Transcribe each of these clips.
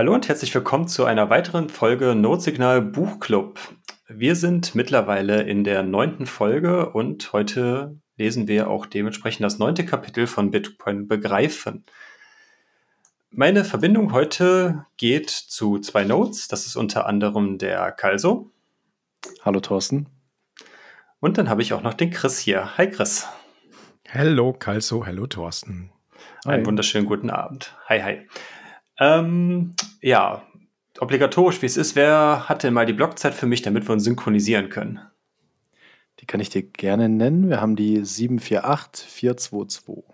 Hallo und herzlich willkommen zu einer weiteren Folge Notsignal Buchclub. Wir sind mittlerweile in der neunten Folge und heute lesen wir auch dementsprechend das neunte Kapitel von Bitcoin begreifen. Meine Verbindung heute geht zu zwei Notes. Das ist unter anderem der Kalso. Hallo Thorsten. Und dann habe ich auch noch den Chris hier. Hi Chris. Hallo Kalso, hallo Thorsten. Einen wunderschönen guten Abend. Hi, hi. Ähm, ja, obligatorisch wie es ist, wer hat denn mal die Blockzeit für mich, damit wir uns synchronisieren können? Die kann ich dir gerne nennen. Wir haben die 748422.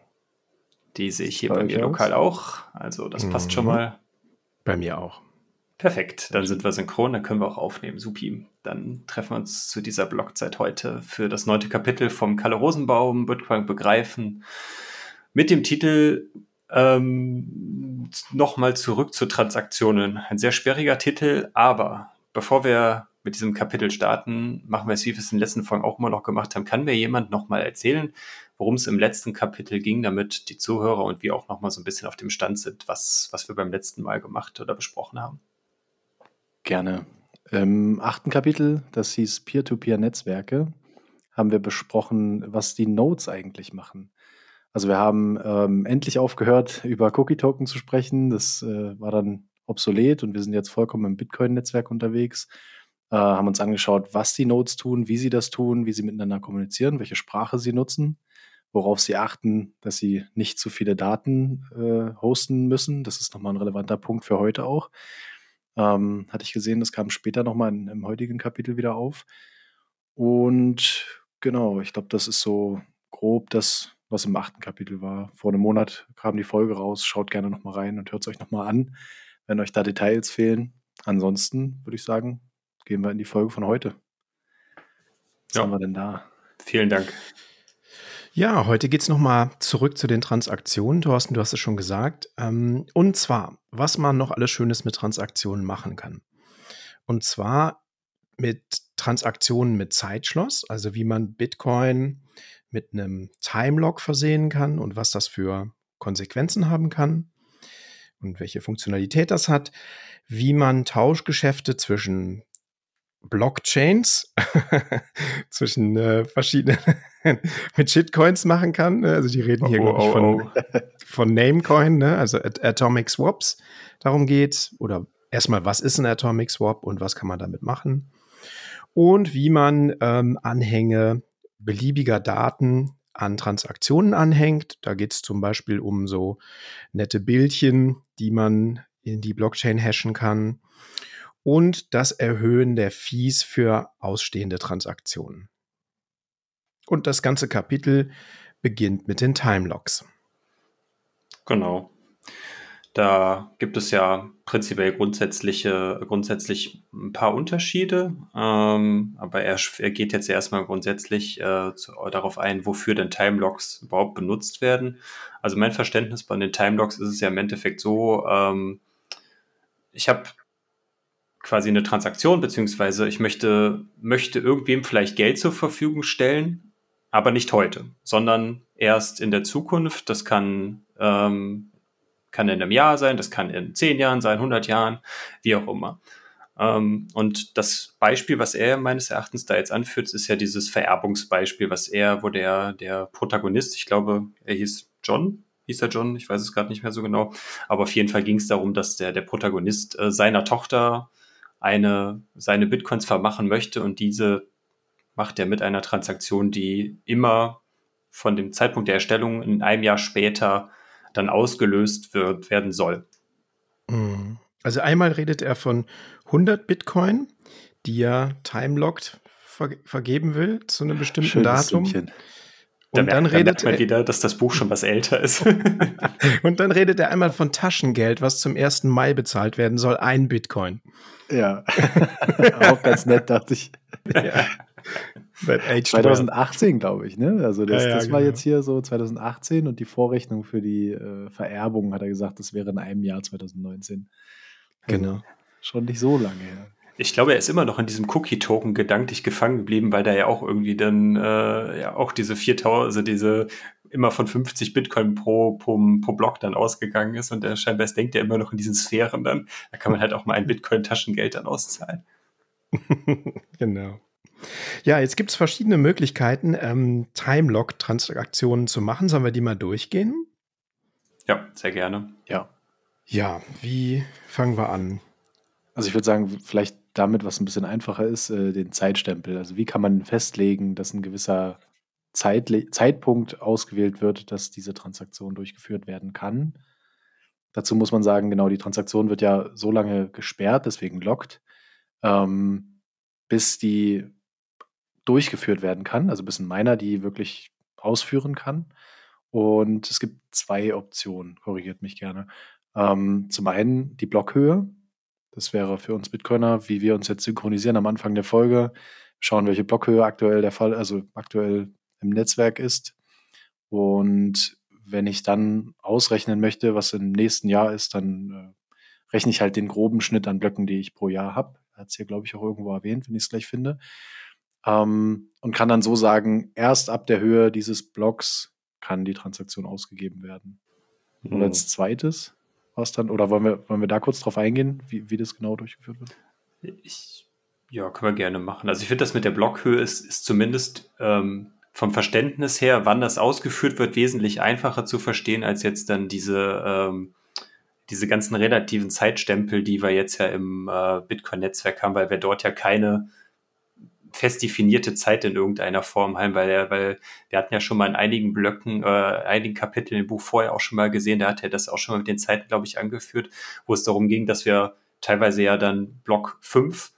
Die sehe ich hier bei, bei mir lokal auch. Also das mhm. passt schon mal. Bei mir auch. Perfekt, dann sind wir synchron, dann können wir auch aufnehmen. Supi. Dann treffen wir uns zu dieser Blockzeit heute für das neunte Kapitel vom Kalle Rosenbaum, Bitcoin begreifen. Mit dem Titel ähm, Nochmal zurück zu Transaktionen. Ein sehr sperriger Titel, aber bevor wir mit diesem Kapitel starten, machen wir es, wie wir es in den letzten Folgen auch immer noch gemacht haben. Kann mir jemand nochmal erzählen, worum es im letzten Kapitel ging, damit die Zuhörer und wir auch nochmal so ein bisschen auf dem Stand sind, was, was wir beim letzten Mal gemacht oder besprochen haben? Gerne. Im achten Kapitel, das hieß Peer-to-Peer-Netzwerke, haben wir besprochen, was die Nodes eigentlich machen. Also wir haben ähm, endlich aufgehört, über Cookie-Token zu sprechen. Das äh, war dann obsolet und wir sind jetzt vollkommen im Bitcoin-Netzwerk unterwegs. Äh, haben uns angeschaut, was die Nodes tun, wie sie das tun, wie sie miteinander kommunizieren, welche Sprache sie nutzen, worauf sie achten, dass sie nicht zu viele Daten äh, hosten müssen. Das ist nochmal ein relevanter Punkt für heute auch. Ähm, hatte ich gesehen, das kam später nochmal im heutigen Kapitel wieder auf. Und genau, ich glaube, das ist so grob das, was im achten Kapitel war. Vor einem Monat kam die Folge raus. Schaut gerne nochmal rein und hört es euch nochmal an, wenn euch da Details fehlen. Ansonsten würde ich sagen, gehen wir in die Folge von heute. Was ja. haben wir denn da? Vielen Dank. Ja, heute geht es nochmal zurück zu den Transaktionen. Thorsten, du hast es schon gesagt. Ähm, und zwar, was man noch alles Schönes mit Transaktionen machen kann. Und zwar mit Transaktionen mit Zeitschloss, also wie man Bitcoin mit einem Timelock versehen kann und was das für Konsequenzen haben kann und welche Funktionalität das hat, wie man Tauschgeschäfte zwischen Blockchains, zwischen äh, verschiedenen mit Shitcoins machen kann. Ne? Also die reden hier, oh, glaube ich, von, oh, oh. von Namecoin, ne? also Atomic Swaps darum geht. Oder erstmal, was ist ein Atomic Swap und was kann man damit machen? Und wie man ähm, Anhänge beliebiger Daten an Transaktionen anhängt. Da geht es zum Beispiel um so nette Bildchen, die man in die Blockchain hashen kann. Und das Erhöhen der Fees für ausstehende Transaktionen. Und das ganze Kapitel beginnt mit den Timelocks. Genau. Da gibt es ja prinzipiell grundsätzliche, grundsätzlich ein paar Unterschiede, ähm, aber er, er, geht jetzt erstmal grundsätzlich äh, zu, darauf ein, wofür denn Timelocks überhaupt benutzt werden. Also mein Verständnis bei den Timelocks ist es ja im Endeffekt so, ähm, ich habe quasi eine Transaktion, beziehungsweise ich möchte, möchte irgendwem vielleicht Geld zur Verfügung stellen, aber nicht heute, sondern erst in der Zukunft. Das kann ähm, kann in einem Jahr sein, das kann in zehn Jahren sein, 100 Jahren, wie auch immer. Ähm, und das Beispiel, was er meines Erachtens da jetzt anführt, ist ja dieses Vererbungsbeispiel, was er, wo der, der Protagonist, ich glaube, er hieß John, hieß er John, ich weiß es gerade nicht mehr so genau, aber auf jeden Fall ging es darum, dass der, der Protagonist äh, seiner Tochter eine, seine Bitcoins vermachen möchte und diese macht er mit einer Transaktion, die immer von dem Zeitpunkt der Erstellung in einem Jahr später dann ausgelöst wird, werden soll. Mhm. Also einmal redet er von 100 Bitcoin, die er timelocked ver vergeben will zu einem bestimmten Schönes Datum. Sümmchen. Und da dann merkt, redet da man wieder, dass das Buch schon was älter ist. und dann redet er einmal von Taschengeld, was zum 1. Mai bezahlt werden soll, ein Bitcoin. Ja, auch ganz nett, dachte ich. Ja. 2018, glaube ich, ne? Also das, ja, ja, das war genau. jetzt hier so 2018 und die Vorrechnung für die äh, Vererbung, hat er gesagt, das wäre in einem Jahr 2019. Also genau. Schon nicht so lange her. Ich glaube, er ist immer noch in diesem Cookie-Token gedanklich gefangen geblieben, weil da ja auch irgendwie dann äh, ja auch diese 4000, also diese immer von 50 Bitcoin pro, pro, pro Block dann ausgegangen ist und der scheinbar denkt ja immer noch in diesen Sphären dann. Da kann man halt auch mal ein Bitcoin-Taschengeld dann auszahlen. genau. Ja, jetzt gibt es verschiedene Möglichkeiten, ähm, Time-Lock-Transaktionen zu machen. Sollen wir die mal durchgehen? Ja, sehr gerne. Ja. Ja, wie fangen wir an? Also ich würde sagen, vielleicht damit, was ein bisschen einfacher ist, äh, den Zeitstempel. Also wie kann man festlegen, dass ein gewisser Zeitle Zeitpunkt ausgewählt wird, dass diese Transaktion durchgeführt werden kann. Dazu muss man sagen, genau, die Transaktion wird ja so lange gesperrt, deswegen lockt, ähm, bis die durchgeführt werden kann, also bis ein Miner die wirklich ausführen kann. Und es gibt zwei Optionen, korrigiert mich gerne. Ähm, zum einen die Blockhöhe. Das wäre für uns Bitcoiner, wie wir uns jetzt synchronisieren am Anfang der Folge, schauen, welche Blockhöhe aktuell der Fall, also aktuell im Netzwerk ist. Und wenn ich dann ausrechnen möchte, was im nächsten Jahr ist, dann äh, rechne ich halt den groben Schnitt an Blöcken, die ich pro Jahr habe. Hat es hier, glaube ich, auch irgendwo erwähnt, wenn ich es gleich finde. Ähm, und kann dann so sagen, erst ab der Höhe dieses Blocks kann die Transaktion ausgegeben werden. Und als zweites, was dann, oder wollen wir, wollen wir da kurz drauf eingehen, wie, wie das genau durchgeführt wird? Ich, ja, können wir gerne machen. Also ich finde, das mit der Blockhöhe ist, ist zumindest ähm, vom Verständnis her, wann das ausgeführt wird, wesentlich einfacher zu verstehen als jetzt dann diese, ähm, diese ganzen relativen Zeitstempel, die wir jetzt ja im äh, Bitcoin-Netzwerk haben, weil wir dort ja keine fest definierte Zeit in irgendeiner Form haben, weil, er, weil wir hatten ja schon mal in einigen Blöcken, äh, einigen Kapiteln im Buch vorher auch schon mal gesehen, da hat er das auch schon mal mit den Zeiten, glaube ich, angeführt, wo es darum ging, dass wir teilweise ja dann Block 5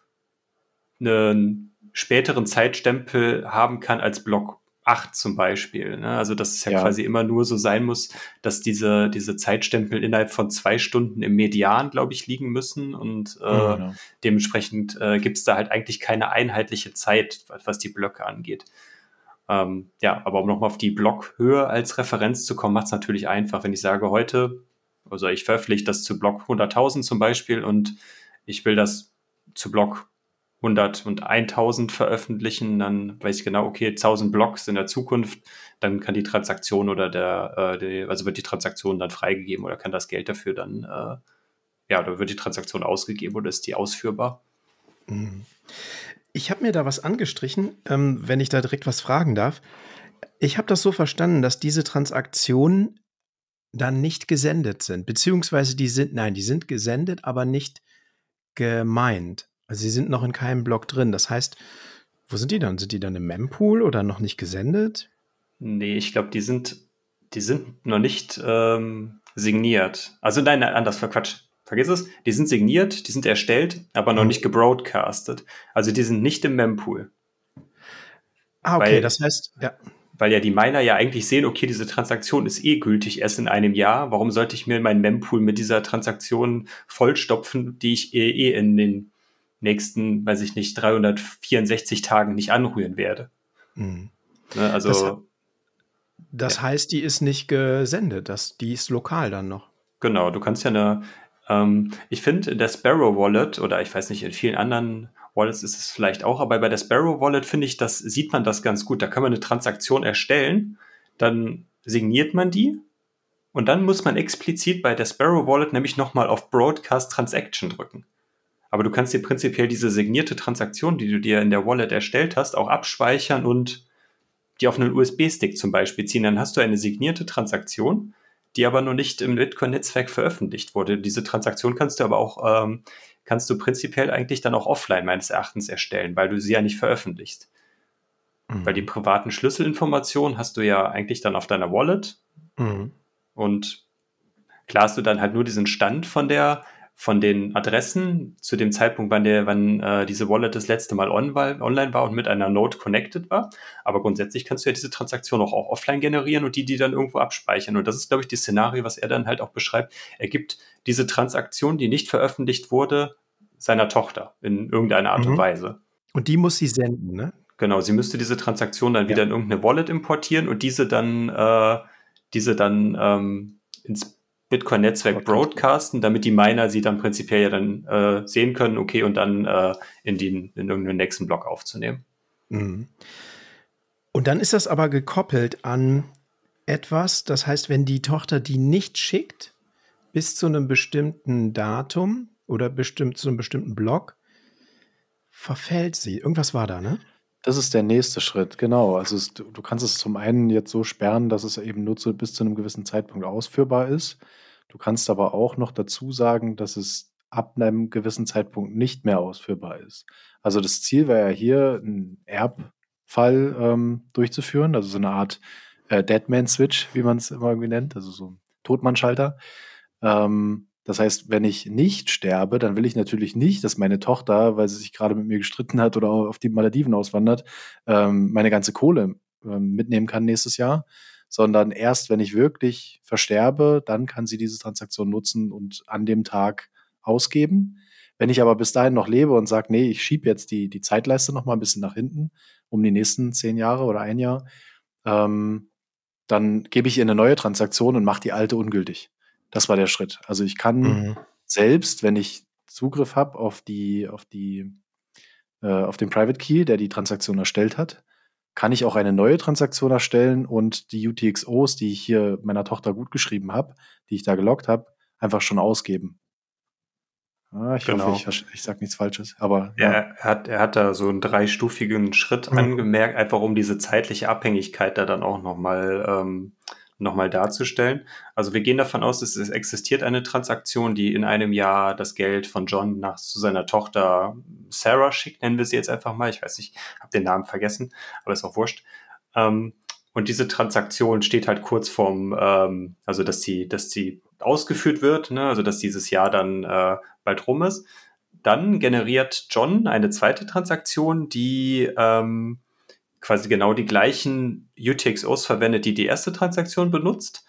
einen späteren Zeitstempel haben kann als Block 8 zum Beispiel. Ne? Also dass es ja, ja, quasi immer nur so sein muss, dass diese, diese Zeitstempel innerhalb von zwei Stunden im Median, glaube ich, liegen müssen. Und äh, ja, genau. dementsprechend äh, gibt es da halt eigentlich keine einheitliche Zeit, was die Blöcke angeht. Ähm, ja, aber um nochmal auf die Blockhöhe als Referenz zu kommen, macht es natürlich einfach, wenn ich sage, heute, also ich veröffentliche das zu Block 100.000 zum Beispiel und ich will das zu Block 100 und 1000 veröffentlichen, dann weiß ich genau, okay, 1000 Blocks in der Zukunft, dann kann die Transaktion oder der, äh, die, also wird die Transaktion dann freigegeben oder kann das Geld dafür dann, äh, ja, oder wird die Transaktion ausgegeben oder ist die ausführbar? Mhm. Ich habe mir da was angestrichen, ähm, wenn ich da direkt was fragen darf. Ich habe das so verstanden, dass diese Transaktionen dann nicht gesendet sind, beziehungsweise die sind, nein, die sind gesendet, aber nicht gemeint. Also sie sind noch in keinem Block drin. Das heißt, wo sind die dann? Sind die dann im Mempool oder noch nicht gesendet? Nee, ich glaube, die sind, die sind noch nicht ähm, signiert. Also nein, anders, Quatsch. Vergiss es. Die sind signiert, die sind erstellt, aber noch mhm. nicht gebroadcastet. Also die sind nicht im Mempool. Ah, okay, weil, das heißt, ja. Weil ja die Miner ja eigentlich sehen, okay, diese Transaktion ist eh gültig erst in einem Jahr. Warum sollte ich mir meinen Mempool mit dieser Transaktion vollstopfen, die ich eh, eh in den nächsten, weiß ich nicht, 364 Tagen nicht anrühren werde. Mhm. Ne, also. Das, das ja. heißt, die ist nicht gesendet, das, die ist lokal dann noch. Genau, du kannst ja eine, ähm, ich finde, in der Sparrow Wallet oder ich weiß nicht, in vielen anderen Wallets ist es vielleicht auch, aber bei der Sparrow Wallet finde ich, das sieht man das ganz gut. Da kann man eine Transaktion erstellen, dann signiert man die und dann muss man explizit bei der Sparrow Wallet nämlich nochmal auf Broadcast Transaction drücken. Aber du kannst dir prinzipiell diese signierte Transaktion, die du dir in der Wallet erstellt hast, auch abspeichern und die auf einen USB-Stick zum Beispiel ziehen. Dann hast du eine signierte Transaktion, die aber noch nicht im Bitcoin-Netzwerk veröffentlicht wurde. Diese Transaktion kannst du aber auch, ähm, kannst du prinzipiell eigentlich dann auch offline meines Erachtens erstellen, weil du sie ja nicht veröffentlichst. Mhm. Weil die privaten Schlüsselinformationen hast du ja eigentlich dann auf deiner Wallet. Mhm. Und klar hast du dann halt nur diesen Stand von der von den Adressen zu dem Zeitpunkt, wann, der, wann äh, diese Wallet das letzte Mal on war, online war und mit einer Node connected war. Aber grundsätzlich kannst du ja diese Transaktion auch, auch offline generieren und die, die dann irgendwo abspeichern. Und das ist, glaube ich, das Szenario, was er dann halt auch beschreibt. Er gibt diese Transaktion, die nicht veröffentlicht wurde, seiner Tochter in irgendeiner Art mhm. und Weise. Und die muss sie senden, ne? Genau, sie müsste diese Transaktion dann ja. wieder in irgendeine Wallet importieren und diese dann, äh, diese dann ähm, ins Bitcoin-Netzwerk broadcasten, damit die Miner sie dann prinzipiell ja dann äh, sehen können, okay, und dann äh, in, den, in irgendeinen nächsten Block aufzunehmen. Mhm. Und dann ist das aber gekoppelt an etwas, das heißt, wenn die Tochter die nicht schickt, bis zu einem bestimmten Datum oder bestimmt zu einem bestimmten Block, verfällt sie. Irgendwas war da, ne? Das ist der nächste Schritt, genau. Also es, du, kannst es zum einen jetzt so sperren, dass es eben nur zu, bis zu einem gewissen Zeitpunkt ausführbar ist. Du kannst aber auch noch dazu sagen, dass es ab einem gewissen Zeitpunkt nicht mehr ausführbar ist. Also das Ziel wäre ja hier, einen Erbfall ähm, durchzuführen, also so eine Art äh, Deadman-Switch, wie man es immer irgendwie nennt, also so ein Totmannschalter. Ähm, das heißt, wenn ich nicht sterbe, dann will ich natürlich nicht, dass meine Tochter, weil sie sich gerade mit mir gestritten hat oder auf die Malediven auswandert, ähm, meine ganze Kohle ähm, mitnehmen kann nächstes Jahr, sondern erst, wenn ich wirklich versterbe, dann kann sie diese Transaktion nutzen und an dem Tag ausgeben. Wenn ich aber bis dahin noch lebe und sage, nee, ich schiebe jetzt die, die Zeitleiste noch mal ein bisschen nach hinten, um die nächsten zehn Jahre oder ein Jahr, ähm, dann gebe ich ihr eine neue Transaktion und mache die alte ungültig. Das war der Schritt. Also ich kann mhm. selbst, wenn ich Zugriff habe auf die, auf die, äh, auf den Private Key, der die Transaktion erstellt hat, kann ich auch eine neue Transaktion erstellen und die UTXOs, die ich hier meiner Tochter gut geschrieben habe, die ich da gelockt habe, einfach schon ausgeben. Ah, ich genau. hoffe, ich, ich sage nichts Falsches. Aber ja. er, hat, er hat da so einen dreistufigen Schritt mhm. angemerkt, einfach um diese zeitliche Abhängigkeit da dann auch nochmal ähm, nochmal darzustellen. Also wir gehen davon aus, es existiert eine Transaktion, die in einem Jahr das Geld von John nach zu seiner Tochter Sarah schickt, nennen wir sie jetzt einfach mal. Ich weiß nicht, habe den Namen vergessen, aber ist auch wurscht. Ähm, und diese Transaktion steht halt kurz vorm, ähm, also dass sie, dass sie ausgeführt wird, ne? also dass dieses Jahr dann äh, bald rum ist. Dann generiert John eine zweite Transaktion, die ähm, quasi genau die gleichen UTXOs verwendet, die die erste Transaktion benutzt.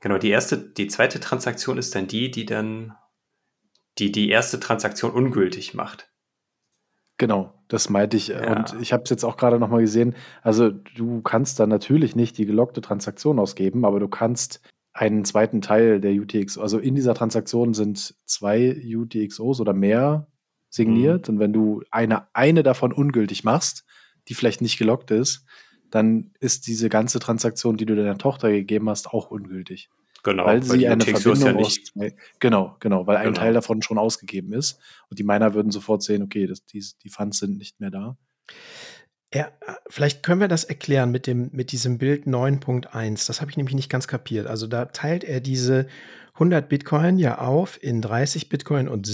Genau, die erste, die zweite Transaktion ist dann die, die dann die, die erste Transaktion ungültig macht. Genau, das meinte ich. Ja. Und ich habe es jetzt auch gerade nochmal gesehen. Also du kannst dann natürlich nicht die gelockte Transaktion ausgeben, aber du kannst einen zweiten Teil der UTXO, also in dieser Transaktion sind zwei UTXOs oder mehr signiert. Mhm. Und wenn du eine, eine davon ungültig machst, die vielleicht nicht gelockt ist, dann ist diese ganze Transaktion, die du deiner Tochter gegeben hast, auch ungültig. Genau, weil sie eine Verbindung ja aus zwei, genau, genau, weil genau. ein Teil davon schon ausgegeben ist und die Miner würden sofort sehen, okay, das, die, die Funds sind nicht mehr da. Ja, vielleicht können wir das erklären mit dem mit diesem Bild 9.1. Das habe ich nämlich nicht ganz kapiert. Also da teilt er diese 100 Bitcoin ja auf in 30 Bitcoin und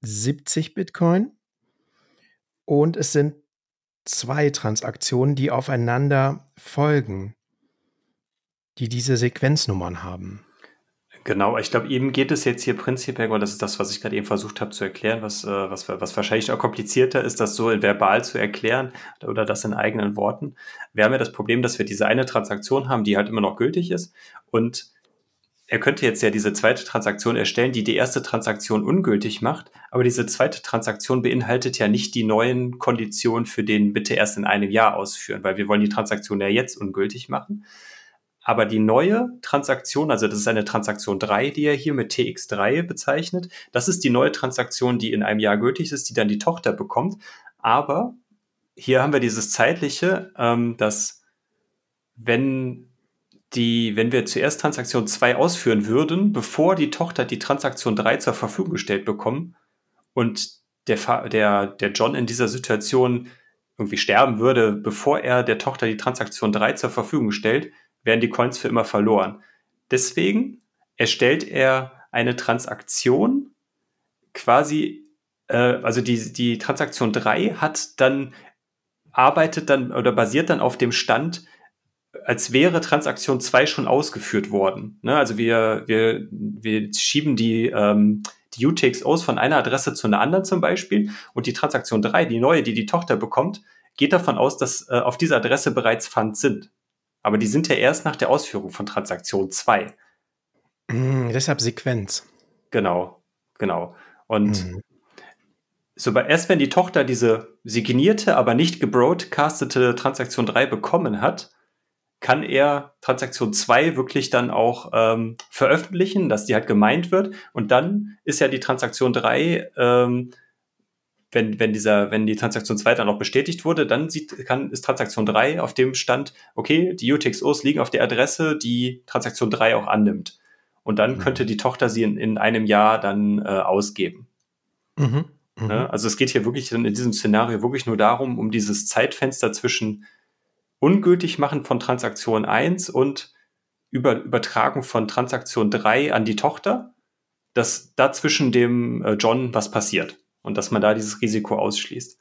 70 Bitcoin. Und es sind zwei Transaktionen, die aufeinander folgen, die diese Sequenznummern haben. Genau, ich glaube, eben geht es jetzt hier prinzipiell, und das ist das, was ich gerade eben versucht habe zu erklären, was, äh, was, was wahrscheinlich auch komplizierter ist, das so verbal zu erklären oder das in eigenen Worten. Wir haben ja das Problem, dass wir diese eine Transaktion haben, die halt immer noch gültig ist und er könnte jetzt ja diese zweite Transaktion erstellen, die die erste Transaktion ungültig macht, aber diese zweite Transaktion beinhaltet ja nicht die neuen Konditionen für den bitte erst in einem Jahr ausführen, weil wir wollen die Transaktion ja jetzt ungültig machen. Aber die neue Transaktion, also das ist eine Transaktion 3, die er hier mit TX3 bezeichnet, das ist die neue Transaktion, die in einem Jahr gültig ist, die dann die Tochter bekommt. Aber hier haben wir dieses zeitliche, ähm, dass wenn die, wenn wir zuerst Transaktion 2 ausführen würden, bevor die Tochter die Transaktion 3 zur Verfügung gestellt bekommen und der, der, der John in dieser Situation irgendwie sterben würde, bevor er der Tochter die Transaktion 3 zur Verfügung stellt, wären die Coins für immer verloren. Deswegen erstellt er eine Transaktion quasi, äh, also die, die Transaktion 3 hat dann, arbeitet dann oder basiert dann auf dem Stand, als wäre Transaktion 2 schon ausgeführt worden. Ne? Also wir, wir, wir schieben die, ähm, die UTXOs von einer Adresse zu einer anderen zum Beispiel und die Transaktion 3, die neue, die die Tochter bekommt, geht davon aus, dass äh, auf dieser Adresse bereits Funds sind. Aber die sind ja erst nach der Ausführung von Transaktion 2. Mm, deshalb Sequenz. Genau, genau. Und mm. so, erst wenn die Tochter diese signierte, aber nicht gebroadcastete Transaktion 3 bekommen hat, kann er Transaktion 2 wirklich dann auch ähm, veröffentlichen, dass die halt gemeint wird. Und dann ist ja die Transaktion 3, ähm, wenn, wenn, dieser, wenn die Transaktion 2 dann auch bestätigt wurde, dann sieht, kann, ist Transaktion 3 auf dem Stand, okay, die UTXOs liegen auf der Adresse, die Transaktion 3 auch annimmt. Und dann mhm. könnte die Tochter sie in, in einem Jahr dann äh, ausgeben. Mhm. Mhm. Ne? Also es geht hier wirklich in diesem Szenario wirklich nur darum, um dieses Zeitfenster zwischen ungültig machen von Transaktion 1 und über Übertragung von Transaktion 3 an die Tochter, dass dazwischen dem äh, John was passiert und dass man da dieses Risiko ausschließt.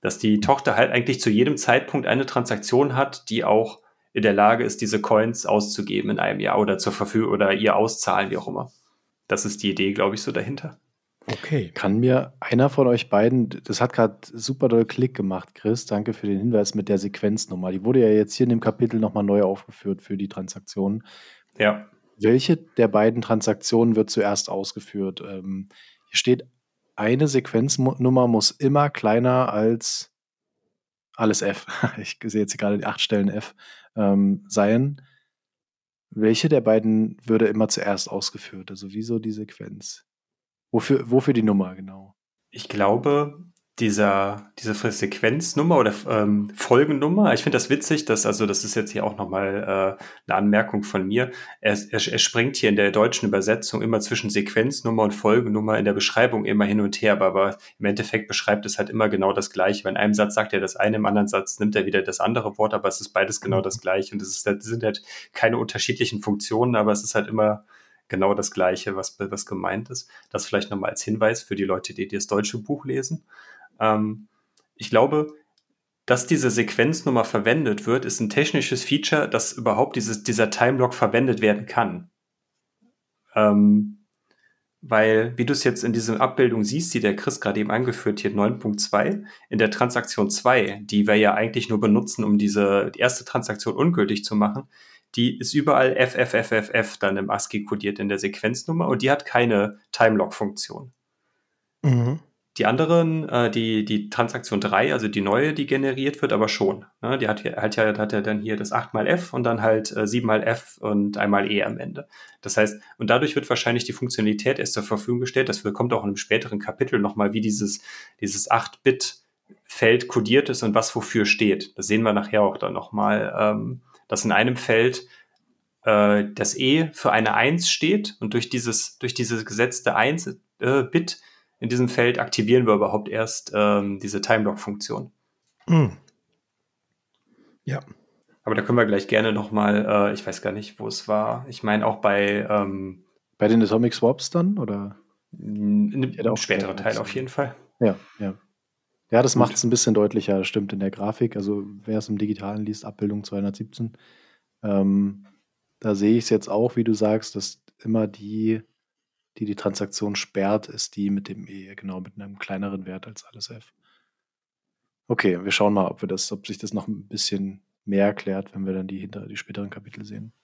Dass die Tochter halt eigentlich zu jedem Zeitpunkt eine Transaktion hat, die auch in der Lage ist, diese Coins auszugeben in einem Jahr oder zur Verfügung oder ihr auszahlen, wie auch immer. Das ist die Idee, glaube ich, so dahinter. Okay. Kann mir einer von euch beiden, das hat gerade super doll Klick gemacht, Chris, danke für den Hinweis mit der Sequenznummer. Die wurde ja jetzt hier in dem Kapitel nochmal neu aufgeführt für die Transaktionen. Ja. Welche der beiden Transaktionen wird zuerst ausgeführt? Ähm, hier steht, eine Sequenznummer muss immer kleiner als alles F. Ich sehe jetzt gerade die acht Stellen F ähm, sein. Welche der beiden würde immer zuerst ausgeführt? Also wieso die Sequenz? Wofür, wofür die Nummer genau? Ich glaube, dieser, diese Sequenznummer oder ähm, Folgennummer. Ich finde das witzig, dass, also das ist jetzt hier auch nochmal äh, eine Anmerkung von mir. Er, er, er springt hier in der deutschen Übersetzung immer zwischen Sequenznummer und Folgennummer in der Beschreibung immer hin und her, aber, aber im Endeffekt beschreibt es halt immer genau das Gleiche. Weil in einem Satz sagt er das eine, im anderen Satz nimmt er wieder das andere Wort, aber es ist beides genau das Gleiche. Und es sind halt keine unterschiedlichen Funktionen, aber es ist halt immer genau das Gleiche, was, was gemeint ist. Das vielleicht nochmal als Hinweis für die Leute, die das deutsche Buch lesen. Ähm, ich glaube, dass diese Sequenznummer verwendet wird, ist ein technisches Feature, dass überhaupt dieses, dieser Timelock verwendet werden kann. Ähm, weil, wie du es jetzt in dieser Abbildung siehst, die der Chris gerade eben angeführt hier 9.2, in der Transaktion 2, die wir ja eigentlich nur benutzen, um diese erste Transaktion ungültig zu machen, die ist überall FFFFF dann im ASCII kodiert in der Sequenznummer und die hat keine Timelock-Funktion. Mhm. Die anderen, äh, die, die Transaktion 3, also die neue, die generiert wird, aber schon. Ne? Die hat, hat, ja, hat ja dann hier das 8 mal F und dann halt äh, 7 mal F und einmal E am Ende. Das heißt, und dadurch wird wahrscheinlich die Funktionalität erst zur Verfügung gestellt. Das kommt auch in einem späteren Kapitel nochmal, wie dieses, dieses 8-Bit-Feld kodiert ist und was wofür steht. Das sehen wir nachher auch dann nochmal, ähm, dass in einem Feld äh, das E für eine 1 steht und durch dieses, durch dieses gesetzte 1 äh, in diesem Feld aktivieren wir überhaupt erst ähm, diese Timelock-Funktion. Mhm. Ja. Aber da können wir gleich gerne nochmal, äh, ich weiß gar nicht, wo es war. Ich meine auch bei ähm, bei den Atomic Swaps dann oder in einem späteren Teil auf jeden Fall. Ja, ja. Ja, das macht es ein bisschen deutlicher, stimmt in der Grafik. Also wer es im Digitalen liest, Abbildung 217, ähm, da sehe ich es jetzt auch, wie du sagst, dass immer die die die Transaktion sperrt, ist die mit dem E, genau, mit einem kleineren Wert als alles F. Okay, wir schauen mal, ob wir das, ob sich das noch ein bisschen mehr erklärt, wenn wir dann die hinter die späteren Kapitel sehen.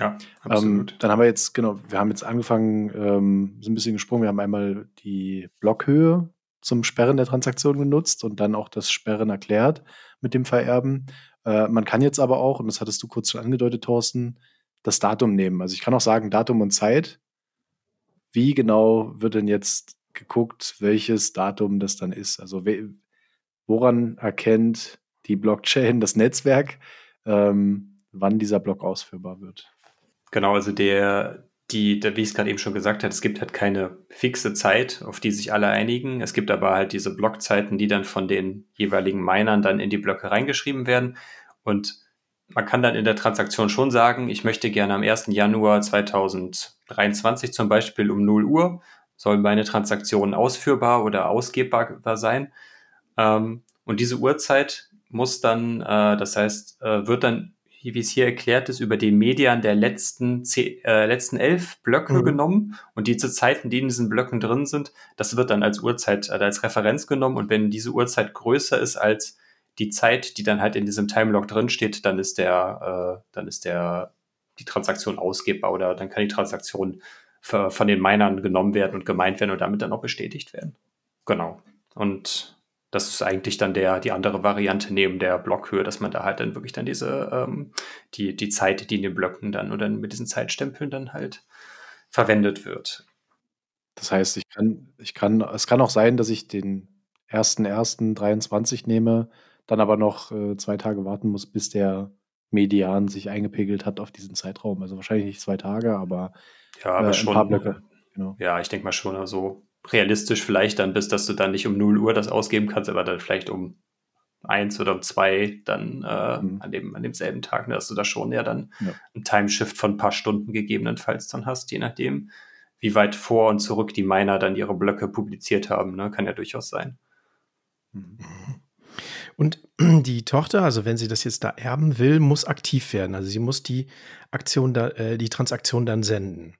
Ja, absolut. Ähm, dann haben wir jetzt, genau, wir haben jetzt angefangen, ähm, sind ein bisschen gesprungen. Wir haben einmal die Blockhöhe zum Sperren der Transaktion genutzt und dann auch das Sperren erklärt mit dem Vererben. Äh, man kann jetzt aber auch, und das hattest du kurz schon angedeutet, Thorsten, das Datum nehmen. Also ich kann auch sagen, Datum und Zeit wie genau wird denn jetzt geguckt, welches Datum das dann ist? Also woran erkennt die Blockchain, das Netzwerk, ähm, wann dieser Block ausführbar wird? Genau, also der, die, wie ich es gerade eben schon gesagt habe, es gibt halt keine fixe Zeit, auf die sich alle einigen. Es gibt aber halt diese Blockzeiten, die dann von den jeweiligen Minern dann in die Blöcke reingeschrieben werden. Und man kann dann in der Transaktion schon sagen, ich möchte gerne am 1. Januar 2023 zum Beispiel um 0 Uhr soll meine Transaktion ausführbar oder ausgebbar sein. Ähm, und diese Uhrzeit muss dann, äh, das heißt, äh, wird dann, wie es hier erklärt ist, über den Median der letzten, zehn, äh, letzten elf Blöcke mhm. genommen und diese Zeiten, die in diesen Blöcken drin sind, das wird dann als Uhrzeit, äh, als Referenz genommen und wenn diese Uhrzeit größer ist als die Zeit, die dann halt in diesem Timelock drin steht, dann ist der, äh, dann ist der, die Transaktion ausgebbar oder dann kann die Transaktion für, von den Minern genommen werden und gemeint werden und damit dann auch bestätigt werden. Genau. Und das ist eigentlich dann der, die andere Variante neben der Blockhöhe, dass man da halt dann wirklich dann diese, ähm, die, die Zeit, die in den Blöcken dann oder mit diesen Zeitstempeln dann halt verwendet wird. Das heißt, ich kann, ich kann, es kann auch sein, dass ich den 1.1.23 nehme, dann aber noch äh, zwei Tage warten muss, bis der Median sich eingepegelt hat auf diesen Zeitraum. Also wahrscheinlich nicht zwei Tage, aber, ja, aber äh, schon, ein paar Blöcke. Genau. Ja, ich denke mal schon, also realistisch vielleicht dann bist, dass du dann nicht um 0 Uhr das ausgeben kannst, aber dann vielleicht um eins oder um zwei dann äh, mhm. an, dem, an demselben Tag, ne, dass du da schon ja dann ja. einen Timeshift von ein paar Stunden gegebenenfalls dann hast, je nachdem, wie weit vor und zurück die Miner dann ihre Blöcke publiziert haben. Ne? Kann ja durchaus sein. Mhm. Und die Tochter, also wenn sie das jetzt da erben will, muss aktiv werden. Also sie muss die Aktion da, äh, die Transaktion dann senden.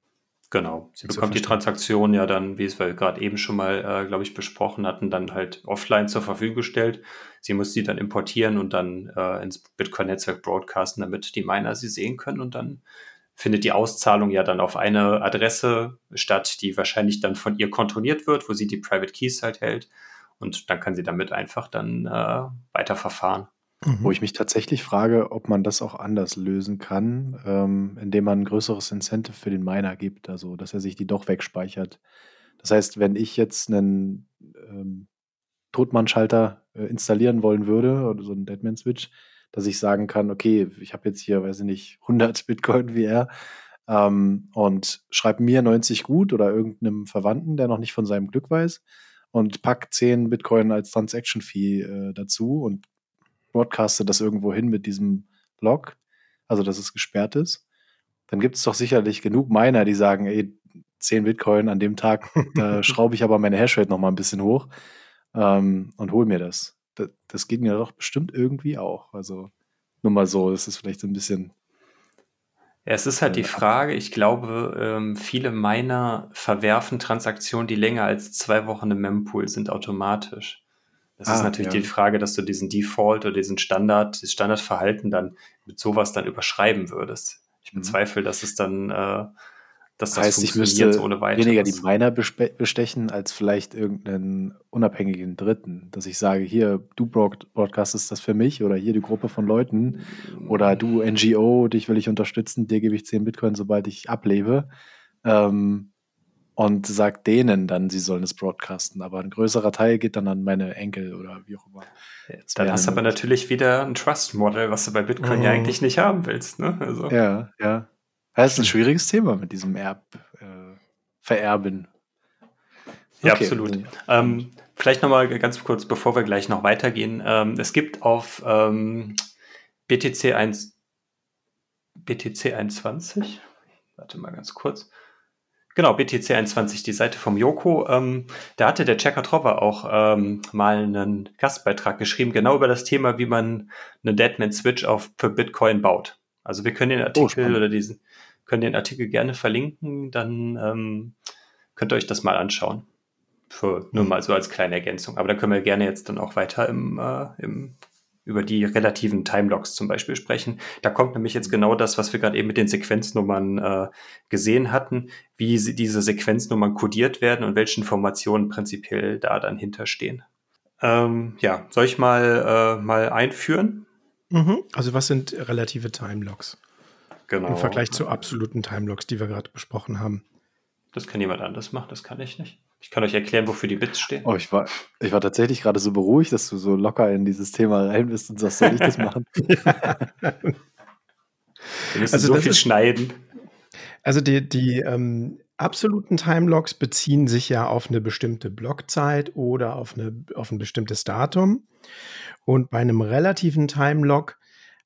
Genau. Sie bekommt die Transaktion ja dann, wie es wir gerade eben schon mal, äh, glaube ich, besprochen hatten, dann halt offline zur Verfügung gestellt. Sie muss sie dann importieren und dann äh, ins Bitcoin-Netzwerk broadcasten, damit die Miner sie sehen können und dann findet die Auszahlung ja dann auf eine Adresse statt, die wahrscheinlich dann von ihr kontrolliert wird, wo sie die Private Keys halt hält. Und dann kann sie damit einfach dann äh, weiterverfahren. Mhm. Wo ich mich tatsächlich frage, ob man das auch anders lösen kann, ähm, indem man ein größeres Incentive für den Miner gibt, also dass er sich die doch wegspeichert. Das heißt, wenn ich jetzt einen ähm, Totmannschalter äh, installieren wollen würde oder so einen Deadman-Switch, dass ich sagen kann, okay, ich habe jetzt hier, weiß ich nicht, 100 Bitcoin wie er ähm, und schreibe mir 90 gut oder irgendeinem Verwandten, der noch nicht von seinem Glück weiß und pack 10 Bitcoin als Transaction-Fee äh, dazu und broadcaste das irgendwo hin mit diesem Log, also dass es gesperrt ist, dann gibt es doch sicherlich genug Miner, die sagen, ey, 10 Bitcoin an dem Tag, da schraube ich aber meine Hashrate noch mal ein bisschen hoch ähm, und hol mir das. das. das. geht mir doch bestimmt irgendwie auch. Also nur mal so, das ist vielleicht so ein bisschen. Ja, es ist halt die äh, Frage, ich glaube, ähm, viele Miner verwerfen Transaktionen, die länger als zwei Wochen im Mempool sind, automatisch. Das ah, ist natürlich ja. die Frage, dass du diesen Default oder diesen Standard, das Standardverhalten dann mit sowas dann überschreiben würdest. Ich mhm. bezweifle, dass es dann, äh, dass das heißt, ich müsste ohne weiteres. weniger die Miner bestechen als vielleicht irgendeinen unabhängigen Dritten, dass ich sage, hier, du broadcastest das für mich oder hier die Gruppe von Leuten oder du NGO, dich will ich unterstützen, dir gebe ich 10 Bitcoin, sobald ich ablebe. Ähm, und sagt denen dann, sie sollen es broadcasten. Aber ein größerer Teil geht dann an meine Enkel oder wie auch immer. Das dann hast du aber natürlich wieder ein Trust-Model, was du bei Bitcoin mhm. ja eigentlich nicht haben willst. Ne? Also. Ja, ja. Das ist ein schwieriges Thema mit diesem Erb, äh, Vererben. Okay. Ja, absolut. Ähm, vielleicht nochmal ganz kurz, bevor wir gleich noch weitergehen. Ähm, es gibt auf ähm, BTC 1, BTC 21, warte mal ganz kurz, Genau, BTC21, die Seite vom Joko. Ähm, da hatte der Checker Tropper auch ähm, mal einen Gastbeitrag geschrieben, genau über das Thema, wie man eine Deadman Switch auf für Bitcoin baut. Also wir können den oh, Artikel oh, oder diesen, können den Artikel gerne verlinken, dann ähm, könnt ihr euch das mal anschauen. Für, nur mal so als kleine Ergänzung. Aber da können wir gerne jetzt dann auch weiter im, äh, im über die relativen Timelocks zum Beispiel sprechen. Da kommt nämlich jetzt genau das, was wir gerade eben mit den Sequenznummern äh, gesehen hatten, wie sie, diese Sequenznummern kodiert werden und welche Informationen prinzipiell da dann hinterstehen. Ähm, ja, soll ich mal, äh, mal einführen? Mhm. Also was sind relative Timelocks? Genau. Im Vergleich zu absoluten Timelocks, die wir gerade besprochen haben. Das kann jemand anders machen, das kann ich nicht. Ich kann euch erklären, wofür die Bits stehen. Oh, ich war, ich war tatsächlich gerade so beruhigt, dass du so locker in dieses Thema rein bist und sagst, soll ich das machen? Wir müssen also so viel ist, schneiden. Also die, die ähm, absoluten Timelocks beziehen sich ja auf eine bestimmte Blockzeit oder auf, eine, auf ein bestimmtes Datum. Und bei einem relativen Timelock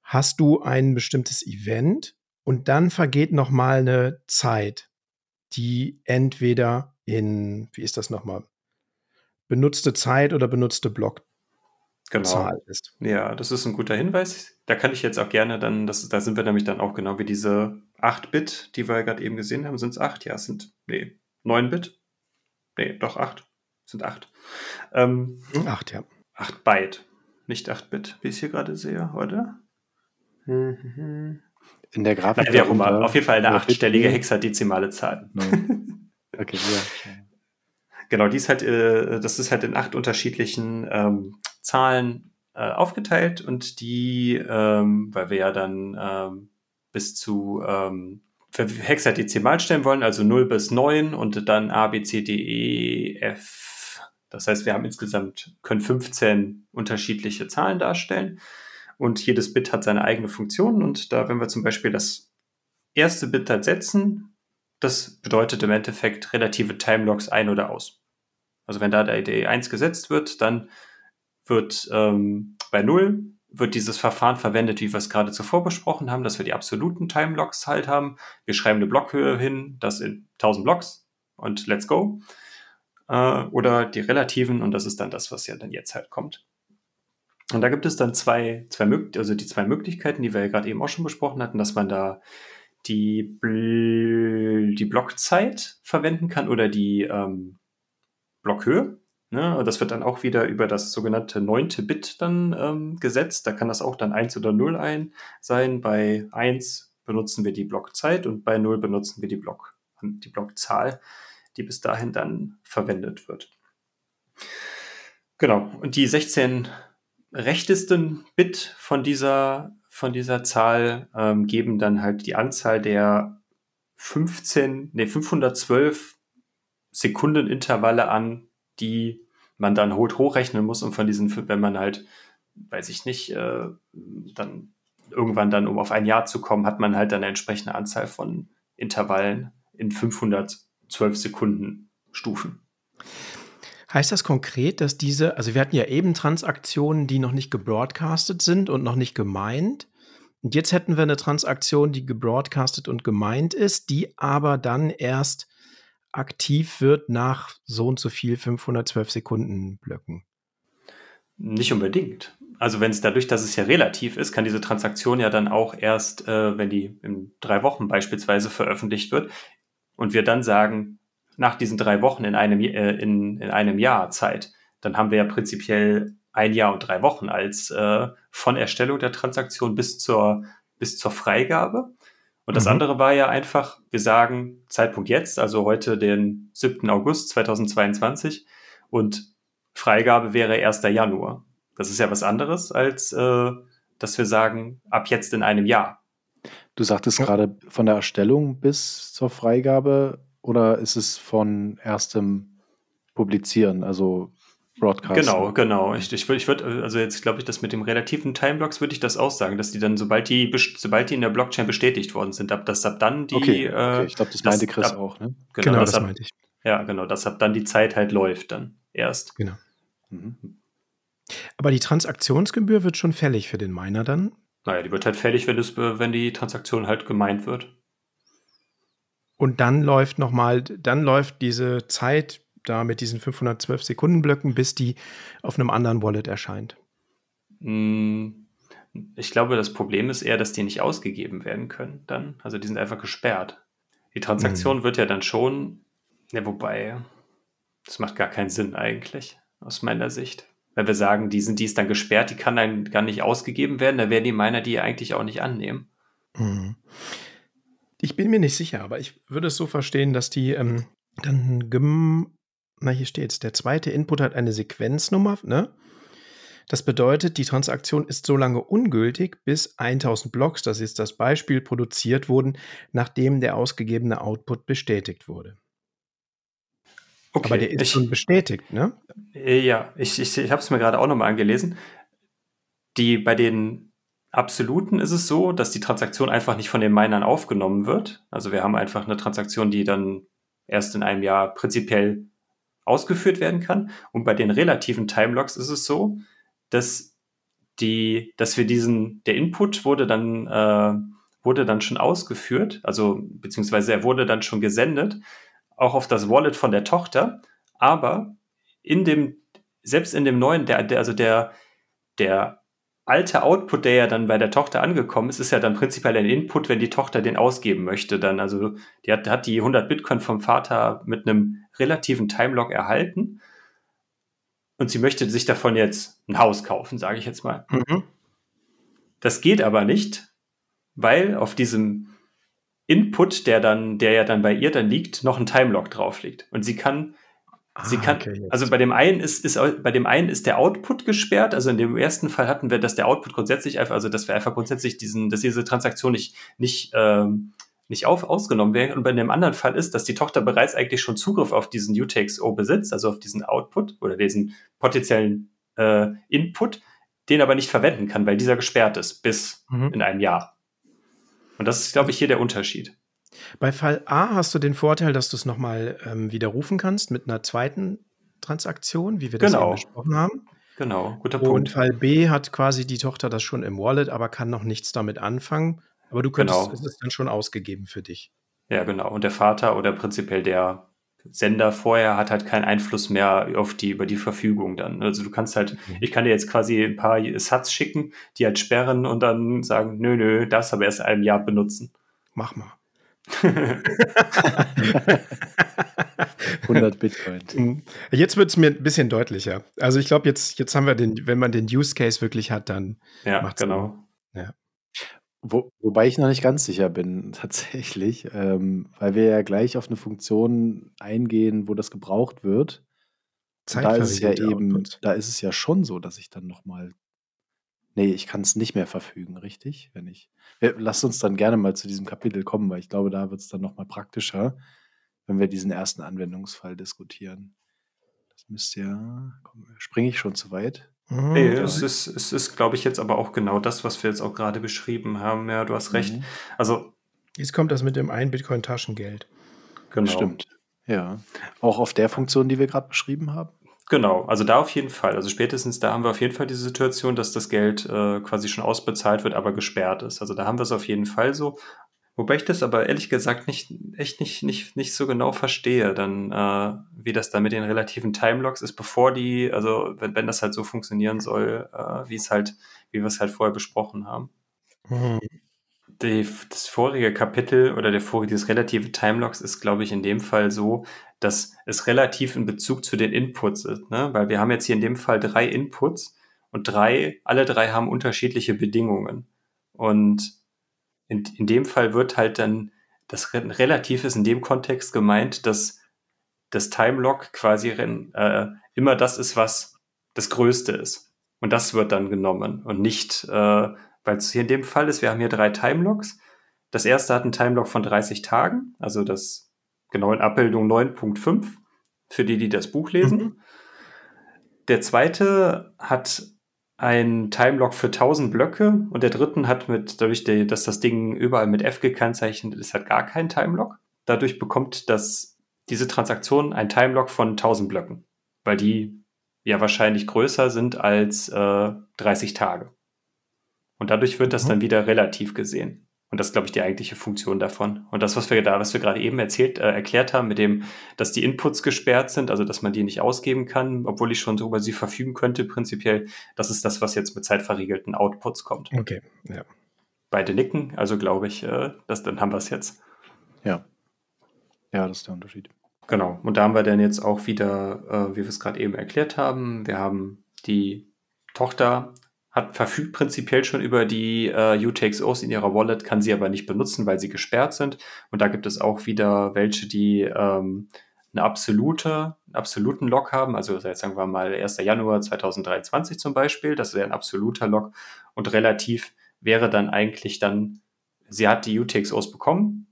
hast du ein bestimmtes Event und dann vergeht noch mal eine Zeit, die entweder in, wie ist das nochmal, benutzte Zeit oder benutzte Block. Genau. Ist. Ja, das ist ein guter Hinweis. Da kann ich jetzt auch gerne dann, das, da sind wir nämlich dann auch genau wie diese 8-Bit, die wir gerade eben gesehen haben. Sind es 8? Ja, es sind, nee, 9-Bit? Nee, doch 8. Sind 8. Ähm, 8, ja. 8 Byte, nicht 8-Bit, wie ich es hier gerade sehe, oder? In der Grafik. Nein, wie auch immer. Auf jeden Fall eine achtstellige hexadezimale Zahl. Okay, ja. Genau, die ist halt, äh, das ist halt in acht unterschiedlichen ähm, Zahlen äh, aufgeteilt und die, ähm, weil wir ja dann ähm, bis zu ähm, für hexadezimalen stellen wollen, also 0 bis 9 und dann A, B, C, D, E, F. Das heißt, wir haben insgesamt, können 15 unterschiedliche Zahlen darstellen und jedes Bit hat seine eigene Funktion und da, wenn wir zum Beispiel das erste Bit halt setzen, das bedeutet im Endeffekt relative Timelocks ein oder aus. Also wenn da der Idee 1 gesetzt wird, dann wird ähm, bei 0 wird dieses Verfahren verwendet, wie wir es gerade zuvor besprochen haben, dass wir die absoluten Timelocks halt haben. Wir schreiben eine Blockhöhe hin, das in 1000 Blocks und let's go. Äh, oder die relativen und das ist dann das, was ja dann jetzt halt kommt. Und da gibt es dann zwei, zwei, also die zwei Möglichkeiten, die wir ja gerade eben auch schon besprochen hatten, dass man da die, Bl die Blockzeit verwenden kann oder die ähm, Blockhöhe. Ne? Das wird dann auch wieder über das sogenannte neunte Bit dann ähm, gesetzt. Da kann das auch dann 1 oder 0 ein sein. Bei 1 benutzen wir die Blockzeit und bei 0 benutzen wir die, Block, die Blockzahl, die bis dahin dann verwendet wird. Genau. Und die 16 rechtesten Bit von dieser, von dieser Zahl ähm, geben dann halt die Anzahl der 15, nee, 512 Sekundenintervalle an, die man dann hoch hochrechnen muss und von diesen, wenn man halt, weiß ich nicht, äh, dann irgendwann dann, um auf ein Jahr zu kommen, hat man halt dann eine entsprechende Anzahl von Intervallen in 512 Sekunden Stufen. Heißt das konkret, dass diese, also wir hatten ja eben Transaktionen, die noch nicht gebroadcastet sind und noch nicht gemeint. Und jetzt hätten wir eine Transaktion, die gebroadcastet und gemeint ist, die aber dann erst aktiv wird nach so und so viel 512 Sekunden Blöcken? Nicht unbedingt. Also wenn es dadurch, dass es ja relativ ist, kann diese Transaktion ja dann auch erst, äh, wenn die in drei Wochen beispielsweise veröffentlicht wird und wir dann sagen, nach diesen drei Wochen in einem, äh, in, in einem Jahr Zeit, dann haben wir ja prinzipiell ein Jahr und drei Wochen als äh, von Erstellung der Transaktion bis zur, bis zur Freigabe. Und das mhm. andere war ja einfach, wir sagen Zeitpunkt jetzt, also heute den 7. August 2022 und Freigabe wäre 1. Januar. Das ist ja was anderes, als äh, dass wir sagen, ab jetzt in einem Jahr. Du sagtest gerade von der Erstellung bis zur Freigabe oder ist es von erstem Publizieren, also Broadcast. Genau, genau. Ich, ich, ich würde, also jetzt glaube ich, dass mit dem relativen Timeblocks würde ich das auch sagen, dass die dann, sobald die, sobald die in der Blockchain bestätigt worden sind, ab, dass ab dann die. Okay, äh, okay. ich glaube, das meinte Chris ab, auch, ne? Genau, genau das, das ab, meinte ich. Ja, genau, dass ab dann die Zeit halt läuft dann erst. Genau. Mhm. Aber die Transaktionsgebühr wird schon fällig für den Miner dann? Naja, die wird halt fällig, wenn, das, wenn die Transaktion halt gemeint wird. Und dann läuft nochmal, dann läuft diese Zeit da mit diesen 512 Sekunden Blöcken, bis die auf einem anderen Wallet erscheint? Hm, ich glaube, das Problem ist eher, dass die nicht ausgegeben werden können dann. Also die sind einfach gesperrt. Die Transaktion mhm. wird ja dann schon, ja, wobei, das macht gar keinen Sinn eigentlich, aus meiner Sicht. Wenn wir sagen, die, sind, die ist dann gesperrt, die kann dann gar nicht ausgegeben werden, dann werden die Miner die eigentlich auch nicht annehmen. Mhm. Ich bin mir nicht sicher, aber ich würde es so verstehen, dass die ähm, dann na, hier steht's. Der zweite Input hat eine Sequenznummer, ne? Das bedeutet, die Transaktion ist so lange ungültig, bis 1000 Blocks, das ist das Beispiel, produziert wurden, nachdem der ausgegebene Output bestätigt wurde. Okay, Aber der ist ich, schon bestätigt, ne? Äh, ja, ich, ich, ich habe es mir gerade auch nochmal angelesen. Die, bei den Absoluten ist es so, dass die Transaktion einfach nicht von den Minern aufgenommen wird. Also wir haben einfach eine Transaktion, die dann erst in einem Jahr prinzipiell ausgeführt werden kann. Und bei den relativen Timelocks ist es so, dass die, dass wir diesen, der Input wurde dann, äh, wurde dann schon ausgeführt, also beziehungsweise er wurde dann schon gesendet, auch auf das Wallet von der Tochter, aber in dem, selbst in dem neuen, der, der also der, der alte Output, der ja dann bei der Tochter angekommen ist, ist ja dann prinzipiell ein Input, wenn die Tochter den ausgeben möchte. Dann, also die hat, hat die 100 Bitcoin vom Vater mit einem relativen Timelock erhalten und sie möchte sich davon jetzt ein Haus kaufen, sage ich jetzt mal. Mhm. Das geht aber nicht, weil auf diesem Input, der dann, der ja dann bei ihr dann liegt, noch ein Timelock drauf liegt. Und sie kann Sie ah, kann, okay, also bei dem einen ist, ist, bei dem einen ist der Output gesperrt. Also in dem ersten Fall hatten wir, dass der Output grundsätzlich einfach, also dass wir einfach grundsätzlich diesen, dass diese Transaktion nicht, nicht, ähm, nicht auf, ausgenommen werden. Und bei dem anderen Fall ist, dass die Tochter bereits eigentlich schon Zugriff auf diesen UTXO besitzt, also auf diesen Output oder diesen potenziellen äh, Input, den aber nicht verwenden kann, weil dieser gesperrt ist bis mhm. in einem Jahr. Und das ist, glaube ich, hier der Unterschied. Bei Fall A hast du den Vorteil, dass du es nochmal ähm, widerrufen kannst mit einer zweiten Transaktion, wie wir das genau. besprochen haben. Genau, guter Punkt. Und Fall B hat quasi die Tochter das schon im Wallet, aber kann noch nichts damit anfangen. Aber du könntest genau. es ist dann schon ausgegeben für dich. Ja, genau. Und der Vater oder prinzipiell der Sender vorher hat halt keinen Einfluss mehr auf die, über die Verfügung dann. Also du kannst halt, mhm. ich kann dir jetzt quasi ein paar Sats schicken, die halt sperren und dann sagen, nö, nö, das aber erst ein Jahr benutzen. Mach mal. 100 Bitcoin. Mhm. Jetzt wird es mir ein bisschen deutlicher. Also ich glaube, jetzt, jetzt haben wir den, wenn man den Use Case wirklich hat, dann. Ja, genau. Ja. Wo, wobei ich noch nicht ganz sicher bin, tatsächlich, ähm, weil wir ja gleich auf eine Funktion eingehen, wo das gebraucht wird. Da ist es ja eben, Output. da ist es ja schon so, dass ich dann nochmal. Nee, ich kann es nicht mehr verfügen, richtig? Wenn ich. Lasst uns dann gerne mal zu diesem Kapitel kommen, weil ich glaube, da wird es dann nochmal praktischer, wenn wir diesen ersten Anwendungsfall diskutieren. Das müsste ja. Springe ich schon zu weit? Mhm, nee, es ist, es ist, glaube ich, jetzt aber auch genau das, was wir jetzt auch gerade beschrieben haben. Ja, du hast recht. Mhm. Also. Jetzt kommt das mit dem 1 Bitcoin Taschengeld. Genau. Stimmt. Ja. Auch auf der Funktion, die wir gerade beschrieben haben? Genau, also da auf jeden Fall. Also spätestens da haben wir auf jeden Fall diese Situation, dass das Geld äh, quasi schon ausbezahlt wird, aber gesperrt ist. Also da haben wir es auf jeden Fall so. Wobei ich das aber ehrlich gesagt nicht, echt nicht, nicht, nicht so genau verstehe, dann, äh, wie das da mit den relativen Timelocks ist, bevor die, also wenn, wenn das halt so funktionieren soll, äh, wie es halt, wie wir es halt vorher besprochen haben. Mhm. Die, das vorige Kapitel oder der vorige, dieses relative Timelocks ist, glaube ich, in dem Fall so, dass es relativ in Bezug zu den Inputs ist, ne? Weil wir haben jetzt hier in dem Fall drei Inputs und drei, alle drei haben unterschiedliche Bedingungen. Und in, in dem Fall wird halt dann das relativ ist in dem Kontext gemeint, dass das Timelock quasi äh, immer das ist, was das Größte ist. Und das wird dann genommen und nicht, äh, weil es hier in dem Fall ist, wir haben hier drei Timelocks. Das erste hat einen Timelock von 30 Tagen, also das genau in Abbildung 9.5 für die, die das Buch lesen. Mhm. Der zweite hat ein Timelock für 1000 Blöcke und der dritten hat mit, dadurch, dass das Ding überall mit F gekennzeichnet ist, hat gar keinen Timelock. Dadurch bekommt das, diese Transaktion ein Timelock von 1000 Blöcken, weil die ja wahrscheinlich größer sind als äh, 30 Tage. Und dadurch wird das mhm. dann wieder relativ gesehen. Und das ist, glaube ich, die eigentliche Funktion davon. Und das, was wir da, was wir gerade eben erzählt, äh, erklärt haben, mit dem, dass die Inputs gesperrt sind, also dass man die nicht ausgeben kann, obwohl ich schon so über sie verfügen könnte, prinzipiell, das ist das, was jetzt mit zeitverriegelten Outputs kommt. Okay, ja. Beide nicken, also glaube ich, äh, das, dann haben wir es jetzt. Ja. Ja, das ist der Unterschied. Genau. Und da haben wir dann jetzt auch wieder, äh, wie wir es gerade eben erklärt haben, wir haben die Tochter hat verfügt prinzipiell schon über die äh, UTXOs in ihrer Wallet, kann sie aber nicht benutzen, weil sie gesperrt sind. Und da gibt es auch wieder welche, die ähm, eine absolute, einen absoluten Lock haben. Also jetzt sagen wir mal 1. Januar 2023 zum Beispiel. Das wäre ein absoluter Lock. Und relativ wäre dann eigentlich dann, sie hat die UTXOs bekommen.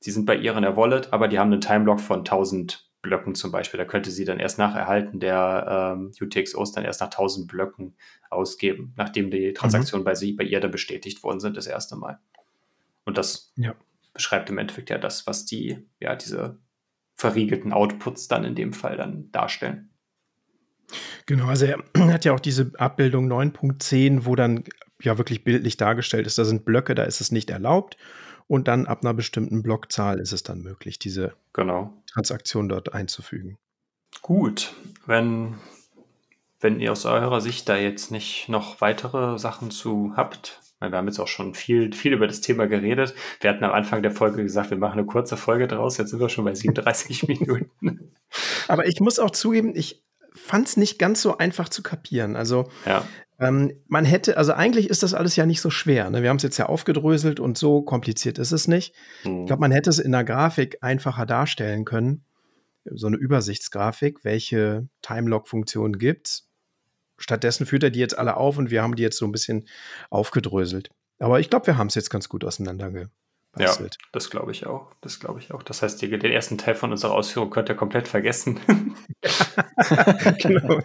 Sie sind bei ihr in der Wallet, aber die haben einen Timelock von 1000 Blöcken zum Beispiel. Da könnte sie dann erst nach Erhalten der ähm, UTXOs dann erst nach 1000 Blöcken ausgeben, nachdem die Transaktionen mhm. bei, sie, bei ihr dann bestätigt worden sind das erste Mal. Und das ja. beschreibt im Endeffekt ja das, was die, ja, diese verriegelten Outputs dann in dem Fall dann darstellen. Genau, also er hat ja auch diese Abbildung 9.10, wo dann ja wirklich bildlich dargestellt ist, da sind Blöcke, da ist es nicht erlaubt. Und dann ab einer bestimmten Blockzahl ist es dann möglich, diese genau. Transaktion dort einzufügen. Gut, wenn, wenn ihr aus eurer Sicht da jetzt nicht noch weitere Sachen zu habt, wir haben jetzt auch schon viel, viel über das Thema geredet. Wir hatten am Anfang der Folge gesagt, wir machen eine kurze Folge draus. Jetzt sind wir schon bei 37 Minuten. Aber ich muss auch zugeben, ich fand es nicht ganz so einfach zu kapieren. Also ja. Ähm, man hätte, also eigentlich ist das alles ja nicht so schwer. Ne? Wir haben es jetzt ja aufgedröselt und so kompliziert ist es nicht. Mhm. Ich glaube, man hätte es in der Grafik einfacher darstellen können. so eine Übersichtsgrafik, welche Timelock-Funktionen gibt. Stattdessen führt er die jetzt alle auf und wir haben die jetzt so ein bisschen aufgedröselt. Aber ich glaube, wir haben es jetzt ganz gut auseinandergebastelt. Ja, das glaube ich auch. Das glaube ich auch. Das heißt, den ersten Teil von unserer Ausführung könnt ihr komplett vergessen. genau.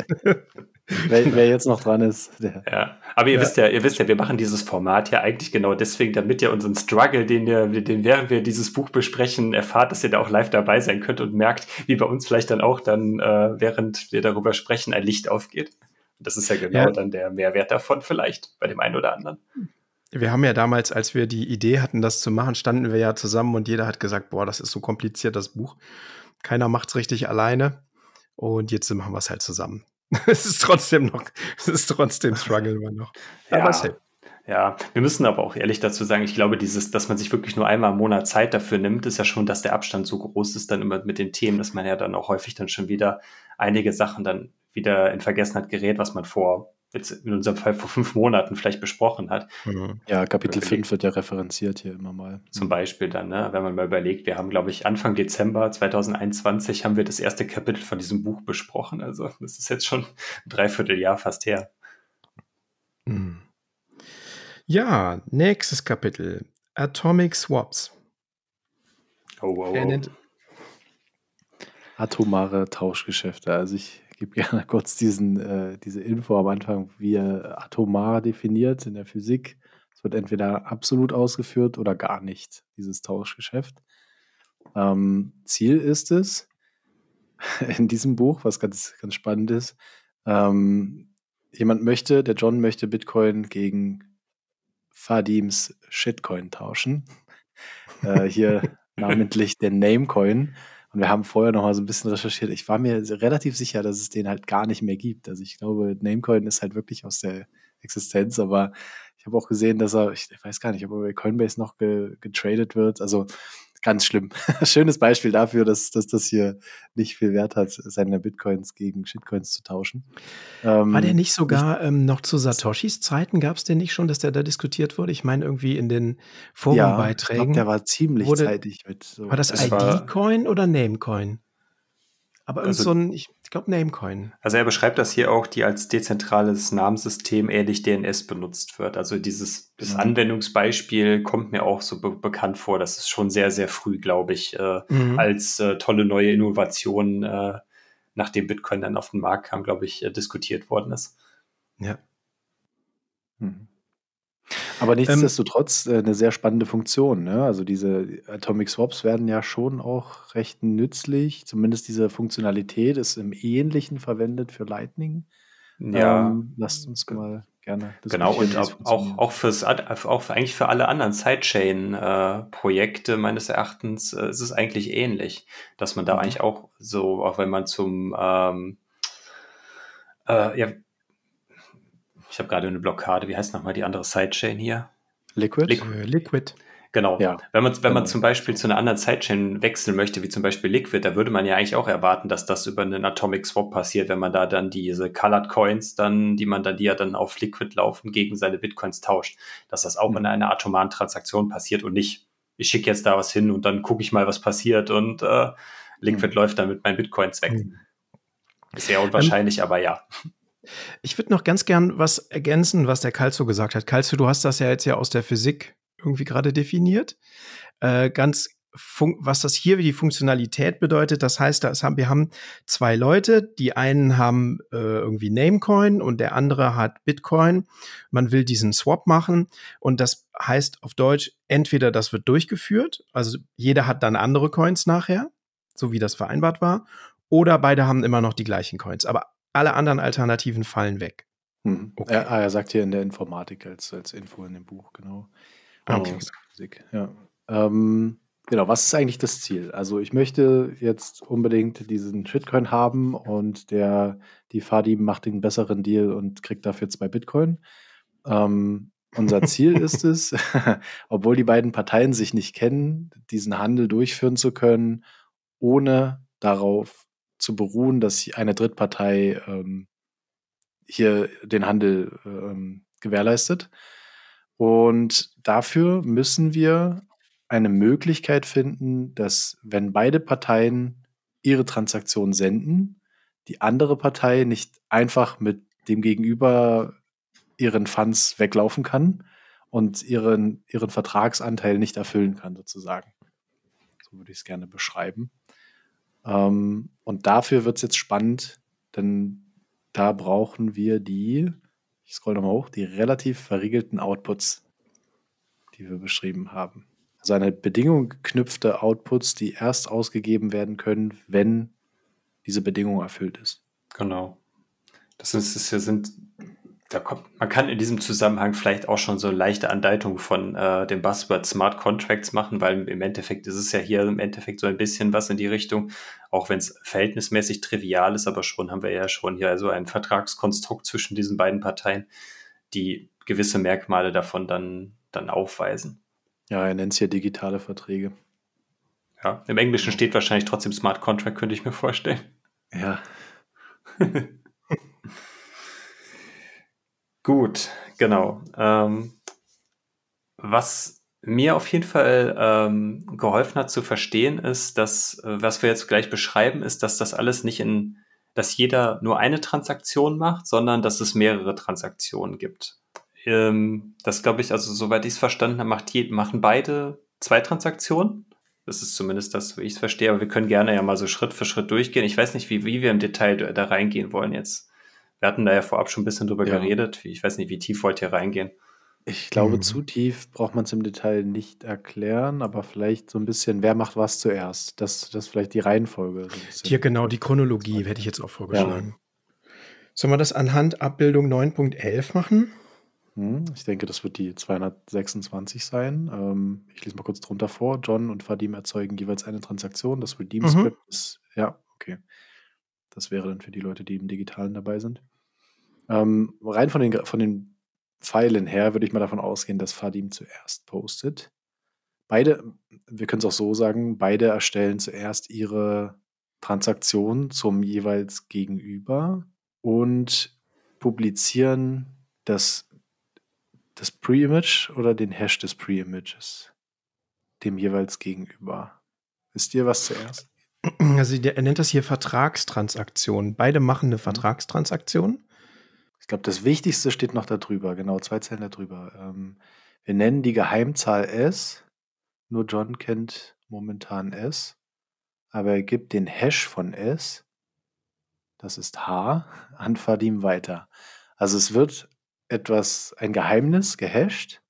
wer, wer, jetzt noch dran ist. Der. Ja, aber ihr ja. wisst ja, ihr wisst ja, wir machen dieses Format ja eigentlich genau deswegen, damit ihr unseren Struggle, den ihr, den während wir dieses Buch besprechen, erfahrt, dass ihr da auch live dabei sein könnt und merkt, wie bei uns vielleicht dann auch dann, äh, während wir darüber sprechen, ein Licht aufgeht. Das ist ja genau ja. dann der Mehrwert davon vielleicht bei dem einen oder anderen. Wir haben ja damals, als wir die Idee hatten, das zu machen, standen wir ja zusammen und jeder hat gesagt, boah, das ist so kompliziert, das Buch. Keiner macht es richtig alleine. Und jetzt machen wir es halt zusammen. es ist trotzdem noch, es ist trotzdem Struggle immer noch. Ja. Aber safe. Ja, wir müssen aber auch ehrlich dazu sagen, ich glaube, dieses, dass man sich wirklich nur einmal im Monat Zeit dafür nimmt, ist ja schon, dass der Abstand so groß ist dann immer mit den Themen, dass man ja dann auch häufig dann schon wieder einige Sachen dann wieder in Vergessenheit gerät, was man vor, jetzt in unserem Fall vor fünf Monaten vielleicht besprochen hat. Mhm. Ja, Kapitel 5 wird ja referenziert hier immer mal. Zum Beispiel dann, ne, wenn man mal überlegt, wir haben, glaube ich, Anfang Dezember 2021 haben wir das erste Kapitel von diesem Buch besprochen. Also das ist jetzt schon ein Dreivierteljahr fast her. Mhm. Ja, nächstes Kapitel. Atomic Swaps. Oh, wow. wow. Atomare Tauschgeschäfte. Also ich gebe gerne kurz diesen, äh, diese Info am Anfang, wie er atomar definiert in der Physik. Es wird entweder absolut ausgeführt oder gar nicht, dieses Tauschgeschäft. Ähm, Ziel ist es, in diesem Buch, was ganz, ganz spannend ist, ähm, jemand möchte, der John möchte Bitcoin gegen Fadims Shitcoin tauschen. äh, hier namentlich der Namecoin. Und wir haben vorher noch mal so ein bisschen recherchiert. Ich war mir relativ sicher, dass es den halt gar nicht mehr gibt. Also ich glaube, Namecoin ist halt wirklich aus der Existenz, aber ich habe auch gesehen, dass er, ich weiß gar nicht, ob er bei Coinbase noch ge, getradet wird. Also ganz schlimm. Schönes Beispiel dafür, dass, dass das hier nicht viel Wert hat, seine Bitcoins gegen Shitcoins zu tauschen. Ähm, War der nicht sogar ich, ähm, noch zu Satoshis Zeiten? Gab es den nicht schon, dass der da diskutiert wurde? Ich meine, irgendwie in den Forumbeiträgen. Ja, ich glaub, der war ziemlich wurde, zeitig mit. So. War das ID-Coin oder Namecoin? Aber also, so ein, ich glaube, Namecoin. Also er beschreibt das hier auch, die als dezentrales Namenssystem ähnlich DNS benutzt wird. Also dieses das mhm. Anwendungsbeispiel kommt mir auch so be bekannt vor. Das ist schon sehr, sehr früh, glaube ich, äh, mhm. als äh, tolle neue Innovation, äh, nachdem Bitcoin dann auf den Markt kam, glaube ich, äh, diskutiert worden ist. Ja. Mhm. Aber ähm, nichtsdestotrotz äh, eine sehr spannende Funktion, ne? Also, diese Atomic Swaps werden ja schon auch recht nützlich. Zumindest diese Funktionalität ist im Ähnlichen verwendet für Lightning. Ja. Ähm, lasst uns mal gerne Genau, und auch, auch, auch fürs, auch für, eigentlich für alle anderen Sidechain-Projekte äh, meines Erachtens äh, ist es eigentlich ähnlich, dass man da mhm. eigentlich auch so, auch wenn man zum ähm, äh, ja, ich habe gerade eine Blockade. Wie heißt nochmal die andere Sidechain hier? Liquid? Liquid. Äh, Liquid. Genau. Ja. Wenn man, wenn man genau. zum Beispiel zu einer anderen Sidechain wechseln möchte, wie zum Beispiel Liquid, da würde man ja eigentlich auch erwarten, dass das über einen Atomic Swap passiert, wenn man da dann diese Colored Coins dann, die man dann, die ja dann auf Liquid laufen, gegen seine Bitcoins tauscht, dass das auch mhm. in einer atomaren Transaktion passiert und nicht, ich schicke jetzt da was hin und dann gucke ich mal, was passiert und äh, Liquid mhm. läuft dann mit meinen Bitcoins weg. Mhm. Ist sehr unwahrscheinlich, ähm, aber ja. Ich würde noch ganz gern was ergänzen, was der Calzo gesagt hat. Calzo, du hast das ja jetzt ja aus der Physik irgendwie gerade definiert. Äh, ganz was das hier wie die Funktionalität bedeutet, das heißt, das haben, wir haben zwei Leute, die einen haben äh, irgendwie Namecoin und der andere hat Bitcoin. Man will diesen Swap machen und das heißt auf Deutsch, entweder das wird durchgeführt, also jeder hat dann andere Coins nachher, so wie das vereinbart war, oder beide haben immer noch die gleichen Coins. Aber alle anderen Alternativen fallen weg. Hm. Okay. Er, er, sagt hier in der Informatik als, als Info in dem Buch, genau. Ah, okay. Physik, ja. Ähm, genau, was ist eigentlich das Ziel? Also ich möchte jetzt unbedingt diesen Shitcoin haben und der, die Fadi macht den besseren Deal und kriegt dafür zwei Bitcoin. Ähm, unser Ziel ist es, obwohl die beiden Parteien sich nicht kennen, diesen Handel durchführen zu können, ohne darauf zu beruhen, dass eine Drittpartei ähm, hier den Handel ähm, gewährleistet. Und dafür müssen wir eine Möglichkeit finden, dass wenn beide Parteien ihre Transaktion senden, die andere Partei nicht einfach mit dem Gegenüber ihren Funds weglaufen kann und ihren, ihren Vertragsanteil nicht erfüllen kann, sozusagen. So würde ich es gerne beschreiben. Ähm, und dafür wird es jetzt spannend, denn da brauchen wir die, ich scroll nochmal hoch, die relativ verriegelten Outputs, die wir beschrieben haben. Also eine Bedingung geknüpfte Outputs, die erst ausgegeben werden können, wenn diese Bedingung erfüllt ist. Genau. Das, ist, das sind da kommt, man kann in diesem Zusammenhang vielleicht auch schon so leichte Andeutung von äh, dem Buzzword Smart Contracts machen, weil im Endeffekt ist es ja hier im Endeffekt so ein bisschen was in die Richtung, auch wenn es verhältnismäßig trivial ist, aber schon haben wir ja schon hier so ein Vertragskonstrukt zwischen diesen beiden Parteien, die gewisse Merkmale davon dann, dann aufweisen. Ja, er nennt es hier digitale Verträge. Ja, im Englischen steht wahrscheinlich trotzdem Smart Contract, könnte ich mir vorstellen. Ja. Gut, genau. Ähm, was mir auf jeden Fall ähm, geholfen hat zu verstehen, ist, dass, äh, was wir jetzt gleich beschreiben, ist, dass das alles nicht in, dass jeder nur eine Transaktion macht, sondern dass es mehrere Transaktionen gibt. Ähm, das glaube ich, also soweit ich es verstanden habe, macht machen beide zwei Transaktionen. Das ist zumindest das, wie ich es verstehe, aber wir können gerne ja mal so Schritt für Schritt durchgehen. Ich weiß nicht, wie, wie wir im Detail da reingehen wollen jetzt. Wir hatten da ja vorab schon ein bisschen drüber ja. geredet. Ich weiß nicht, wie tief wollt ihr reingehen? Ich glaube, mhm. zu tief braucht man es im Detail nicht erklären, aber vielleicht so ein bisschen, wer macht was zuerst? Das, das vielleicht die Reihenfolge. So Hier genau, die Chronologie hätte ich jetzt auch vorgeschlagen. Ja. Sollen wir das anhand Abbildung 9.11 machen? Hm, ich denke, das wird die 226 sein. Ähm, ich lese mal kurz drunter vor. John und Vadim erzeugen jeweils eine Transaktion. Das Redeem-Script mhm. ist, ja, okay. Das wäre dann für die Leute, die im Digitalen dabei sind. Ähm, rein von den, von den Pfeilen her würde ich mal davon ausgehen, dass Fadim zuerst postet. Beide, wir können es auch so sagen, beide erstellen zuerst ihre Transaktion zum jeweils Gegenüber und publizieren das, das Pre-Image oder den Hash des Pre-Images dem jeweils Gegenüber. Wisst ihr was zuerst? Also er nennt das hier Vertragstransaktion. Beide machen eine mhm. Vertragstransaktion. Ich glaube, das Wichtigste steht noch darüber, genau, zwei Zeilen darüber. Ähm, wir nennen die Geheimzahl S. Nur John kennt momentan S. Aber er gibt den Hash von S, das ist H, an Fadim weiter. Also es wird etwas, ein Geheimnis gehasht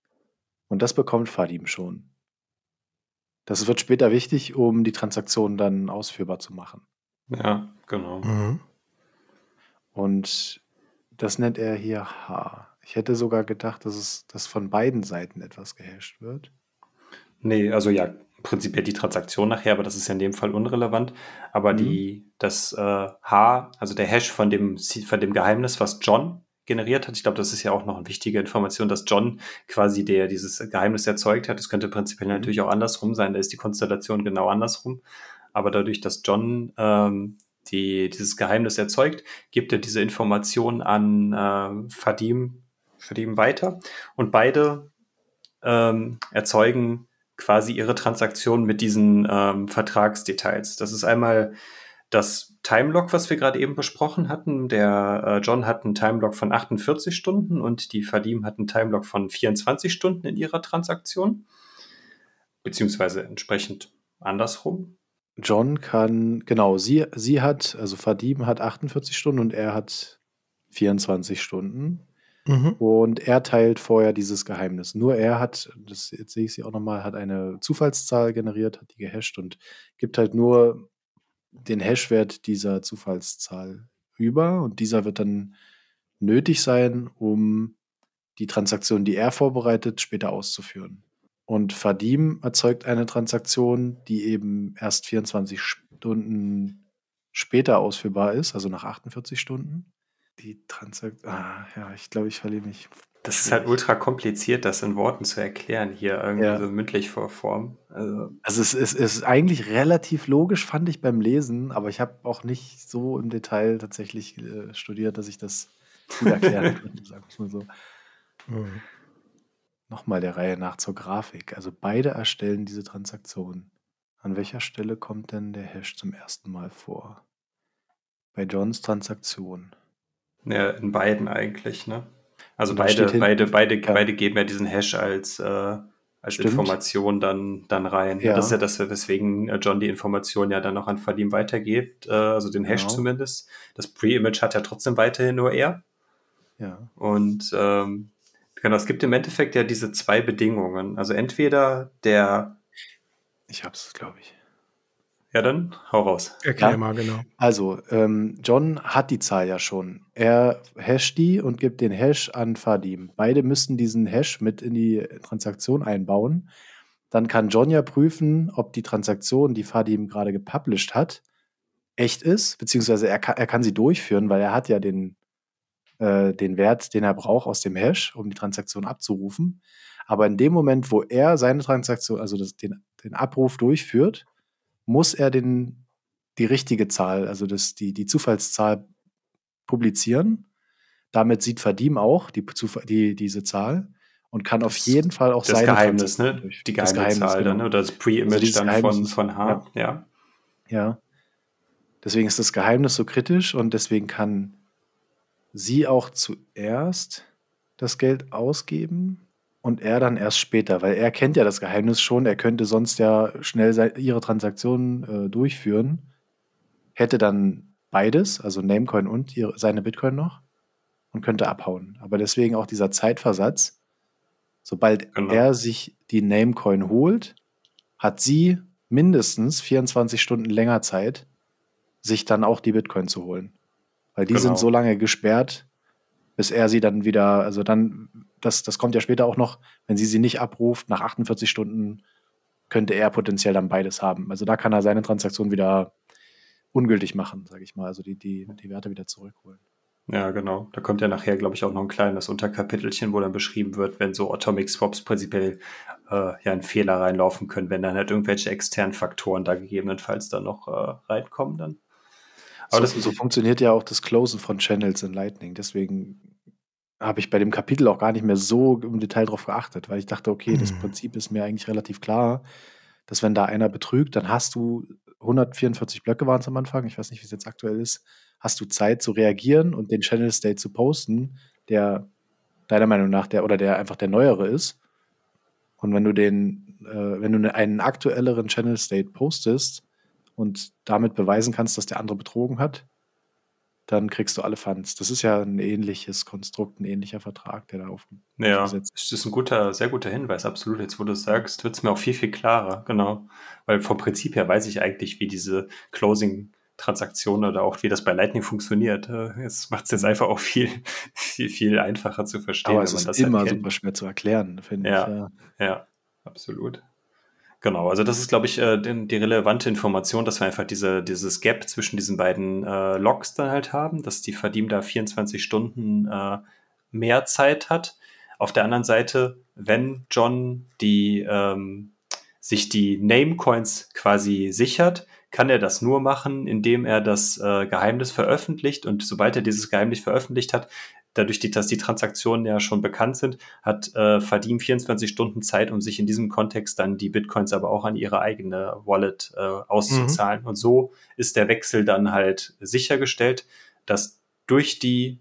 und das bekommt Fadim schon. Das wird später wichtig, um die Transaktion dann ausführbar zu machen. Ja, genau. Mhm. Und das nennt er hier H. Ich hätte sogar gedacht, dass es dass von beiden Seiten etwas gehasht wird. Nee, also ja, prinzipiell die Transaktion nachher, aber das ist ja in dem Fall unrelevant. Aber mhm. die, das äh, H, also der Hash von dem, von dem Geheimnis, was John generiert hat. Ich glaube, das ist ja auch noch eine wichtige Information, dass John quasi der dieses Geheimnis erzeugt hat. Das könnte prinzipiell mhm. natürlich auch andersrum sein. Da ist die Konstellation genau andersrum. Aber dadurch, dass John ähm, die, dieses Geheimnis erzeugt, gibt er diese Information an äh, Fadim, Fadim weiter. Und beide ähm, erzeugen quasi ihre Transaktion mit diesen ähm, Vertragsdetails. Das ist einmal das Timelock, was wir gerade eben besprochen hatten. Der äh, John hat einen Timelock von 48 Stunden und die Fadim hat einen Timelock von 24 Stunden in ihrer Transaktion. Beziehungsweise entsprechend andersrum. John kann, genau, sie, sie hat, also Fadim hat 48 Stunden und er hat 24 Stunden. Mhm. Und er teilt vorher dieses Geheimnis. Nur er hat, das jetzt sehe ich sie auch nochmal, hat eine Zufallszahl generiert, hat die gehasht und gibt halt nur den Hashwert dieser Zufallszahl über und dieser wird dann nötig sein, um die Transaktion, die er vorbereitet, später auszuführen. Und Fadim erzeugt eine Transaktion, die eben erst 24 Stunden später ausführbar ist, also nach 48 Stunden. Die Transaktion, ah, ja, ich glaube, ich verliere mich. Das ist halt ultra kompliziert, das in Worten zu erklären, hier irgendwie ja. so mündlich vor Form. Also, also es, ist, es ist eigentlich relativ logisch, fand ich beim Lesen, aber ich habe auch nicht so im Detail tatsächlich äh, studiert, dass ich das gut erklären könnte, sagen wir mal so. Mhm. Nochmal der Reihe nach zur Grafik. Also beide erstellen diese Transaktion. An welcher Stelle kommt denn der Hash zum ersten Mal vor? Bei Johns Transaktion. Ja, in beiden eigentlich, ne? Also beide, beide, beide, ja. beide geben ja diesen Hash als, äh, als Information dann, dann rein. Ja. Das ist ja das, weswegen äh, John die Information ja dann noch an Vadim weitergibt, äh, also den Hash genau. zumindest. Das Pre-Image hat ja trotzdem weiterhin nur er. Ja. Und ähm, genau, es gibt im Endeffekt ja diese zwei Bedingungen. Also entweder der. Ich hab's, glaube ich. Ja, dann hau raus. Erklär ja. mal, genau. Also, ähm, John hat die Zahl ja schon. Er hasht die und gibt den Hash an Fadim. Beide müssen diesen Hash mit in die Transaktion einbauen. Dann kann John ja prüfen, ob die Transaktion, die Fadim gerade gepublished hat, echt ist, beziehungsweise er kann, er kann sie durchführen, weil er hat ja den, äh, den Wert, den er braucht aus dem Hash, um die Transaktion abzurufen. Aber in dem Moment, wo er seine Transaktion, also das, den, den Abruf durchführt, muss er den, die richtige Zahl, also das, die, die Zufallszahl publizieren. Damit sieht Vadim auch die, die, diese Zahl und kann auf jeden Fall auch das seine Geheimnis, ne? Die geheime Geheimnis, Zahl genau. dann, oder das Pre-Image also dann von, von H. Ja. ja. ja. Deswegen ist das Geheimnis so kritisch und deswegen kann sie auch zuerst das Geld ausgeben und er dann erst später, weil er kennt ja das Geheimnis schon, er könnte sonst ja schnell ihre Transaktionen äh, durchführen, hätte dann beides, also Namecoin und ihre, seine Bitcoin noch und könnte abhauen. Aber deswegen auch dieser Zeitversatz, sobald genau. er sich die Namecoin holt, hat sie mindestens 24 Stunden länger Zeit, sich dann auch die Bitcoin zu holen. Weil die genau. sind so lange gesperrt, bis er sie dann wieder, also dann, das, das kommt ja später auch noch, wenn sie sie nicht abruft, nach 48 Stunden könnte er potenziell dann beides haben. Also da kann er seine Transaktion wieder ungültig machen, sage ich mal, also die, die, die Werte wieder zurückholen. Ja, genau. Da kommt ja nachher, glaube ich, auch noch ein kleines Unterkapitelchen, wo dann beschrieben wird, wenn so Atomic Swaps prinzipiell äh, ja in Fehler reinlaufen können, wenn dann halt irgendwelche externen Faktoren da gegebenenfalls dann noch äh, reinkommen dann. Aber so, so funktioniert ja auch das Closen von Channels in Lightning. Deswegen habe ich bei dem Kapitel auch gar nicht mehr so im Detail drauf geachtet, weil ich dachte, okay, das mhm. Prinzip ist mir eigentlich relativ klar, dass wenn da einer betrügt, dann hast du 144 Blöcke waren es am Anfang, ich weiß nicht, wie es jetzt aktuell ist, hast du Zeit zu reagieren und den Channel State zu posten, der deiner Meinung nach der oder der einfach der neuere ist. Und wenn du den, äh, wenn du ne, einen aktuelleren Channel State postest, und damit beweisen kannst, dass der andere betrogen hat, dann kriegst du alle Funds. Das ist ja ein ähnliches Konstrukt, ein ähnlicher Vertrag, der da aufgesetzt ja, ist. Das ist ein guter, sehr guter Hinweis, absolut. Jetzt, wo du es sagst, wird es mir auch viel, viel klarer, genau. Weil vom Prinzip her weiß ich eigentlich, wie diese Closing Transaktion oder auch wie das bei Lightning funktioniert. Jetzt macht es jetzt einfach auch viel, viel, viel einfacher zu verstehen. Aber es ist immer erkennt. super schwer zu erklären, finde ja, ich. Ja, ja, absolut. Genau, also das ist, glaube ich, äh, die, relevante Information, dass wir einfach diese, dieses Gap zwischen diesen beiden äh, Logs dann halt haben, dass die Verdim da 24 Stunden äh, mehr Zeit hat. Auf der anderen Seite, wenn John die, ähm, sich die Namecoins quasi sichert, kann er das nur machen, indem er das äh, Geheimnis veröffentlicht. Und sobald er dieses Geheimnis veröffentlicht hat, dadurch, dass die Transaktionen ja schon bekannt sind, hat äh, Vadim 24 Stunden Zeit, um sich in diesem Kontext dann die Bitcoins aber auch an ihre eigene Wallet äh, auszuzahlen. Mhm. Und so ist der Wechsel dann halt sichergestellt, dass durch die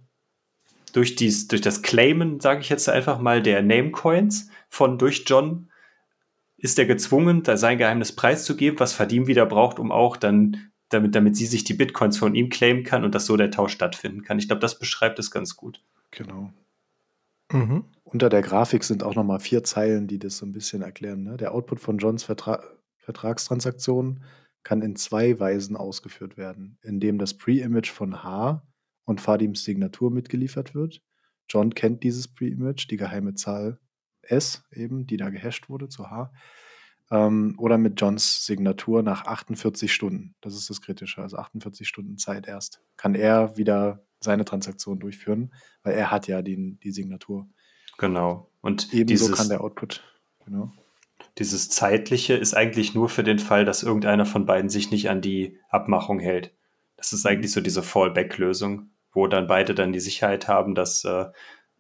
durch dies durch das Claimen, sage ich jetzt einfach mal, der Namecoins von durch John ist er gezwungen, da sein Geheimnis preiszugeben, was Vadim wieder braucht, um auch dann damit, damit sie sich die Bitcoins von ihm claimen kann und dass so der Tausch stattfinden kann. Ich glaube, das beschreibt es ganz gut. Genau. Mhm. Unter der Grafik sind auch nochmal vier Zeilen, die das so ein bisschen erklären. Ne? Der Output von Johns Vertra Vertragstransaktionen kann in zwei Weisen ausgeführt werden, indem das Pre-Image von H und Fadims Signatur mitgeliefert wird. John kennt dieses Pre-Image, die geheime Zahl S eben, die da gehasht wurde zu H ähm, oder mit Johns Signatur nach 48 Stunden. Das ist das Kritische, also 48 Stunden Zeit erst. Kann er wieder seine Transaktion durchführen, weil er hat ja die, die Signatur. Genau. Und ebenso dieses, kann der Output. Genau. Dieses zeitliche ist eigentlich nur für den Fall, dass irgendeiner von beiden sich nicht an die Abmachung hält. Das ist eigentlich so diese Fallback-Lösung, wo dann beide dann die Sicherheit haben, dass äh,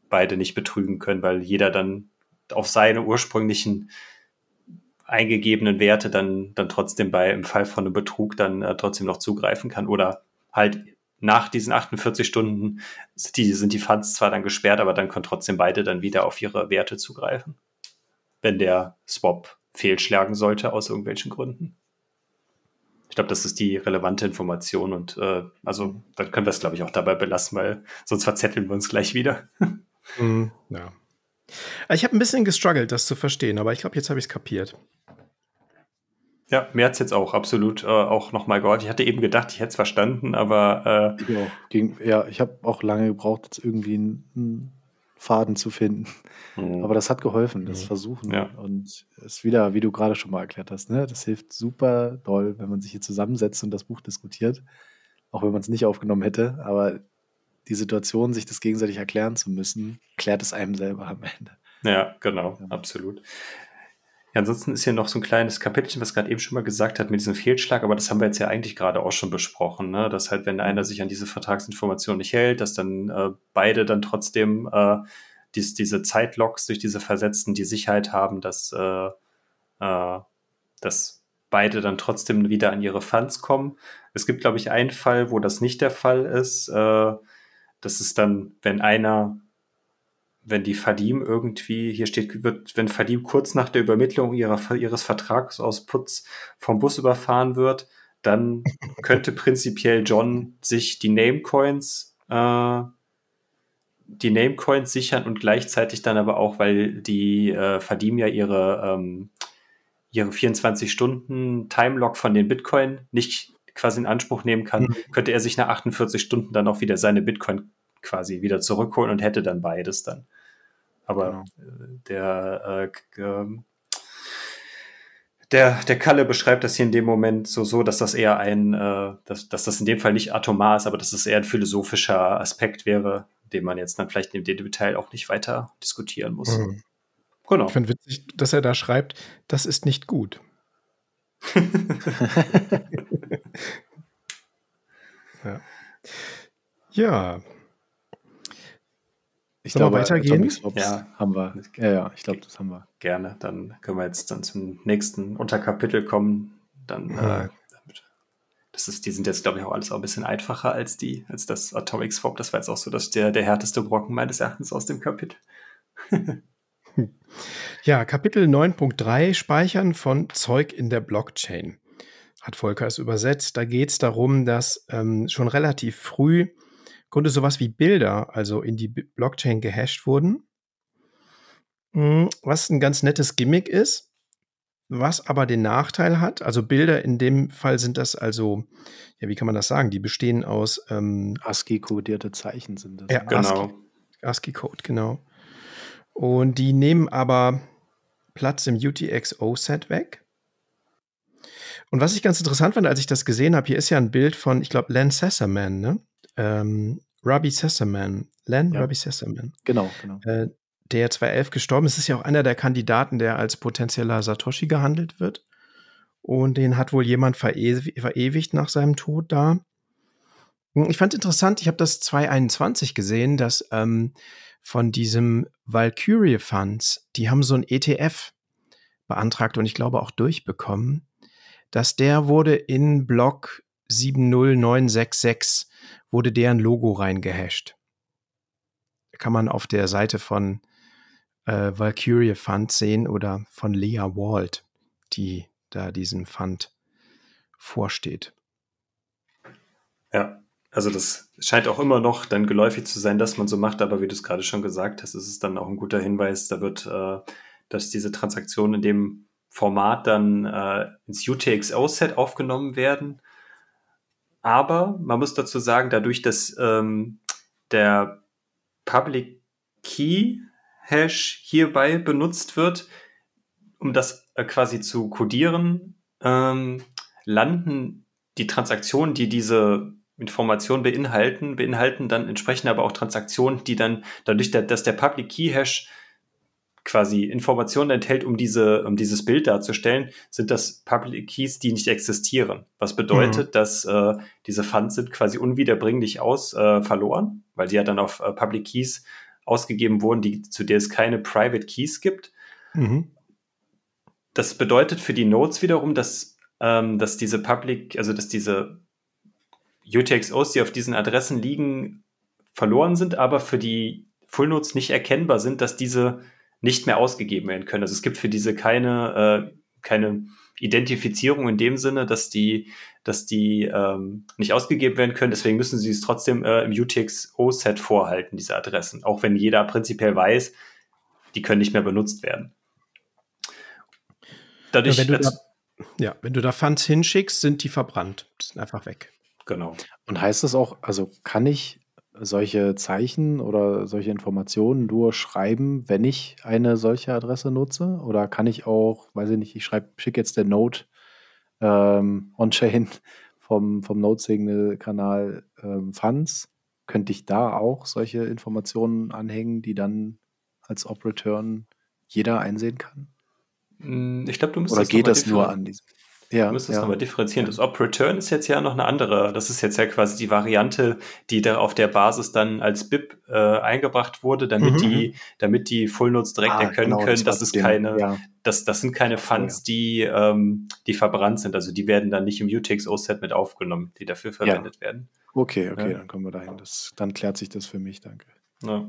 beide nicht betrügen können, weil jeder dann auf seine ursprünglichen eingegebenen Werte dann, dann trotzdem bei, im Fall von einem Betrug dann äh, trotzdem noch zugreifen kann oder halt nach diesen 48 Stunden sind die, sind die Funds zwar dann gesperrt, aber dann können trotzdem beide dann wieder auf ihre Werte zugreifen, wenn der Swap fehlschlagen sollte aus irgendwelchen Gründen. Ich glaube, das ist die relevante Information und äh, also dann können wir es, glaube ich, auch dabei belassen, weil sonst verzetteln wir uns gleich wieder. mm, ja. Ich habe ein bisschen gestruggelt, das zu verstehen, aber ich glaube, jetzt habe ich es kapiert. Ja, mir hat es jetzt auch absolut äh, auch nochmal geholfen. Ich hatte eben gedacht, ich hätte es verstanden, aber. Äh, ja, ging, ja, ich habe auch lange gebraucht, jetzt irgendwie einen, einen Faden zu finden. Mhm. Aber das hat geholfen, das mhm. Versuchen. Ja. Und es ist wieder, wie du gerade schon mal erklärt hast, ne? das hilft super doll, wenn man sich hier zusammensetzt und das Buch diskutiert. Auch wenn man es nicht aufgenommen hätte. Aber die Situation, sich das gegenseitig erklären zu müssen, klärt es einem selber am Ende. Ja, genau, ja. absolut. Ja, ansonsten ist hier noch so ein kleines Kapitelchen, was gerade eben schon mal gesagt hat mit diesem Fehlschlag, aber das haben wir jetzt ja eigentlich gerade auch schon besprochen, ne? dass halt, wenn einer sich an diese Vertragsinformation nicht hält, dass dann äh, beide dann trotzdem äh, dies, diese Zeitlogs durch diese Versetzten die Sicherheit haben, dass, äh, äh, dass beide dann trotzdem wieder an ihre Funds kommen. Es gibt, glaube ich, einen Fall, wo das nicht der Fall ist. Äh, das ist dann, wenn einer wenn die Fadim irgendwie, hier steht, wird, wenn Fadim kurz nach der Übermittlung ihrer, ihres Vertrags aus Putz vom Bus überfahren wird, dann könnte prinzipiell John sich die Namecoins, äh, die Namecoins sichern und gleichzeitig dann aber auch, weil die äh, Fadim ja ihre, ähm, ihre 24 Stunden Timelock von den Bitcoin nicht quasi in Anspruch nehmen kann, mhm. könnte er sich nach 48 Stunden dann auch wieder seine Bitcoin quasi wieder zurückholen und hätte dann beides dann. Aber genau. Äh, der, äh, ähm, der, der Kalle beschreibt das hier in dem Moment so, so dass das eher ein, äh, dass, dass das in dem Fall nicht atomar ist, aber dass es eher ein philosophischer Aspekt wäre, den man jetzt dann vielleicht in dem Detail auch nicht weiter diskutieren muss. Mhm. Genau. Ich finde witzig, dass er da schreibt, das ist nicht gut. ja. ja, ich Sollen glaube, weitergehen? ja, haben wir. Ja, ja, ich glaube, das haben wir. Gerne. Dann können wir jetzt dann zum nächsten Unterkapitel kommen. Dann, ja. äh, das ist, die sind jetzt, glaube ich, auch alles auch ein bisschen einfacher als die, als das Atomic Swap. Das war jetzt auch so, dass der, der härteste Brocken meines Erachtens aus dem Kapitel. ja, Kapitel 9.3 Speichern von Zeug in der Blockchain. Hat Volker es übersetzt. Da geht es darum, dass ähm, schon relativ früh Grunde sowas wie Bilder also in die Blockchain gehasht wurden. Hm, was ein ganz nettes Gimmick ist, was aber den Nachteil hat, also Bilder in dem Fall sind das also, ja, wie kann man das sagen? Die bestehen aus ähm, ASCII-kodierte Zeichen sind das. Ja, ne? genau. ASCII-Code, genau. Und die nehmen aber Platz im UTXO-Set weg. Und was ich ganz interessant fand, als ich das gesehen habe, hier ist ja ein Bild von, ich glaube, Len Sesserman, ne? Ähm, Robbie Sesserman, Len ja. Robbie Sesserman. Genau, genau. Äh, der 2011 gestorben ist, ist ja auch einer der Kandidaten, der als potenzieller Satoshi gehandelt wird. Und den hat wohl jemand verew verewigt nach seinem Tod da. Hm, ich fand interessant, ich habe das 2021 gesehen, dass ähm, von diesem Valkyrie Funds, die haben so ein ETF beantragt und ich glaube auch durchbekommen, dass der wurde in Block 70966 wurde deren Logo reingehasht. Kann man auf der Seite von äh, Valkyrie Fund sehen oder von Lea Walt, die da diesem Fund vorsteht. Ja, also das scheint auch immer noch dann geläufig zu sein, dass man so macht, aber wie du es gerade schon gesagt hast, ist es dann auch ein guter Hinweis, da wird, äh, dass diese Transaktionen in dem Format dann äh, ins UTXO-Set aufgenommen werden aber man muss dazu sagen, dadurch, dass ähm, der Public Key Hash hierbei benutzt wird, um das äh, quasi zu codieren, ähm, landen die Transaktionen, die diese Information beinhalten, beinhalten dann entsprechend aber auch Transaktionen, die dann dadurch, dass der Public Key Hash quasi Informationen enthält, um diese, um dieses Bild darzustellen, sind das Public Keys, die nicht existieren. Was bedeutet, mhm. dass äh, diese Funds sind quasi unwiederbringlich aus äh, verloren, weil sie ja dann auf äh, Public Keys ausgegeben wurden, die, zu der es keine Private Keys gibt. Mhm. das bedeutet für die Nodes wiederum, dass, ähm, dass diese Public, also dass diese UTXOs, die auf diesen Adressen liegen, verloren sind, aber für die Full Nodes nicht erkennbar sind, dass diese nicht mehr ausgegeben werden können. Also es gibt für diese keine, äh, keine Identifizierung in dem Sinne, dass die, dass die ähm, nicht ausgegeben werden können. Deswegen müssen sie es trotzdem äh, im UTXO-Set vorhalten, diese Adressen. Auch wenn jeder prinzipiell weiß, die können nicht mehr benutzt werden. Dadurch, ja, wenn, du da, ja, wenn du da Funds hinschickst, sind die verbrannt. Die sind einfach weg. Genau. Und heißt das auch, also kann ich solche Zeichen oder solche Informationen nur schreiben, wenn ich eine solche Adresse nutze? Oder kann ich auch, weiß ich nicht, ich schicke jetzt der Node ähm, on-chain vom, vom Node-Signal-Kanal ähm, Funds. Könnte ich da auch solche Informationen anhängen, die dann als Op-Return jeder einsehen kann? Hm, ich glaube, du musst Oder geht das nur an diesem? Ja, musst das ja. nochmal differenzieren. Das Op-Return ist jetzt ja noch eine andere. Das ist jetzt ja quasi die Variante, die da auf der Basis dann als BIP äh, eingebracht wurde, damit mhm. die, mhm. damit die Full Nodes direkt ah, erkennen genau, können, das, das ist keine, ja. das, das sind keine Funds, die, ähm, die verbrannt sind. Also die werden dann nicht im UTXO-Set mit aufgenommen, die dafür verwendet werden. Okay, okay, dann kommen wir dahin. Das, dann klärt sich das für mich, danke. Ja.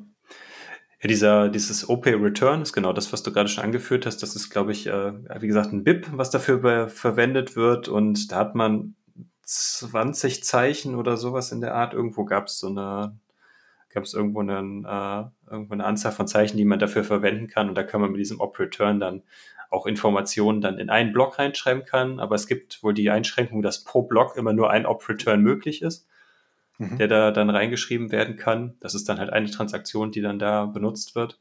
Ja, dieser, dieses OP Return ist genau das, was du gerade schon angeführt hast. Das ist, glaube ich, äh, wie gesagt, ein BIP, was dafür verwendet wird. Und da hat man 20 Zeichen oder sowas in der Art. Irgendwo gab es so eine, gab es irgendwo, einen, äh, irgendwo eine Anzahl von Zeichen, die man dafür verwenden kann. Und da kann man mit diesem Op Return dann auch Informationen dann in einen Block reinschreiben kann. Aber es gibt wohl die Einschränkung, dass pro Block immer nur ein Op Return möglich ist mhm. der da dann reingeschrieben werden kann. Das ist dann halt eine Transaktion, die dann da benutzt wird.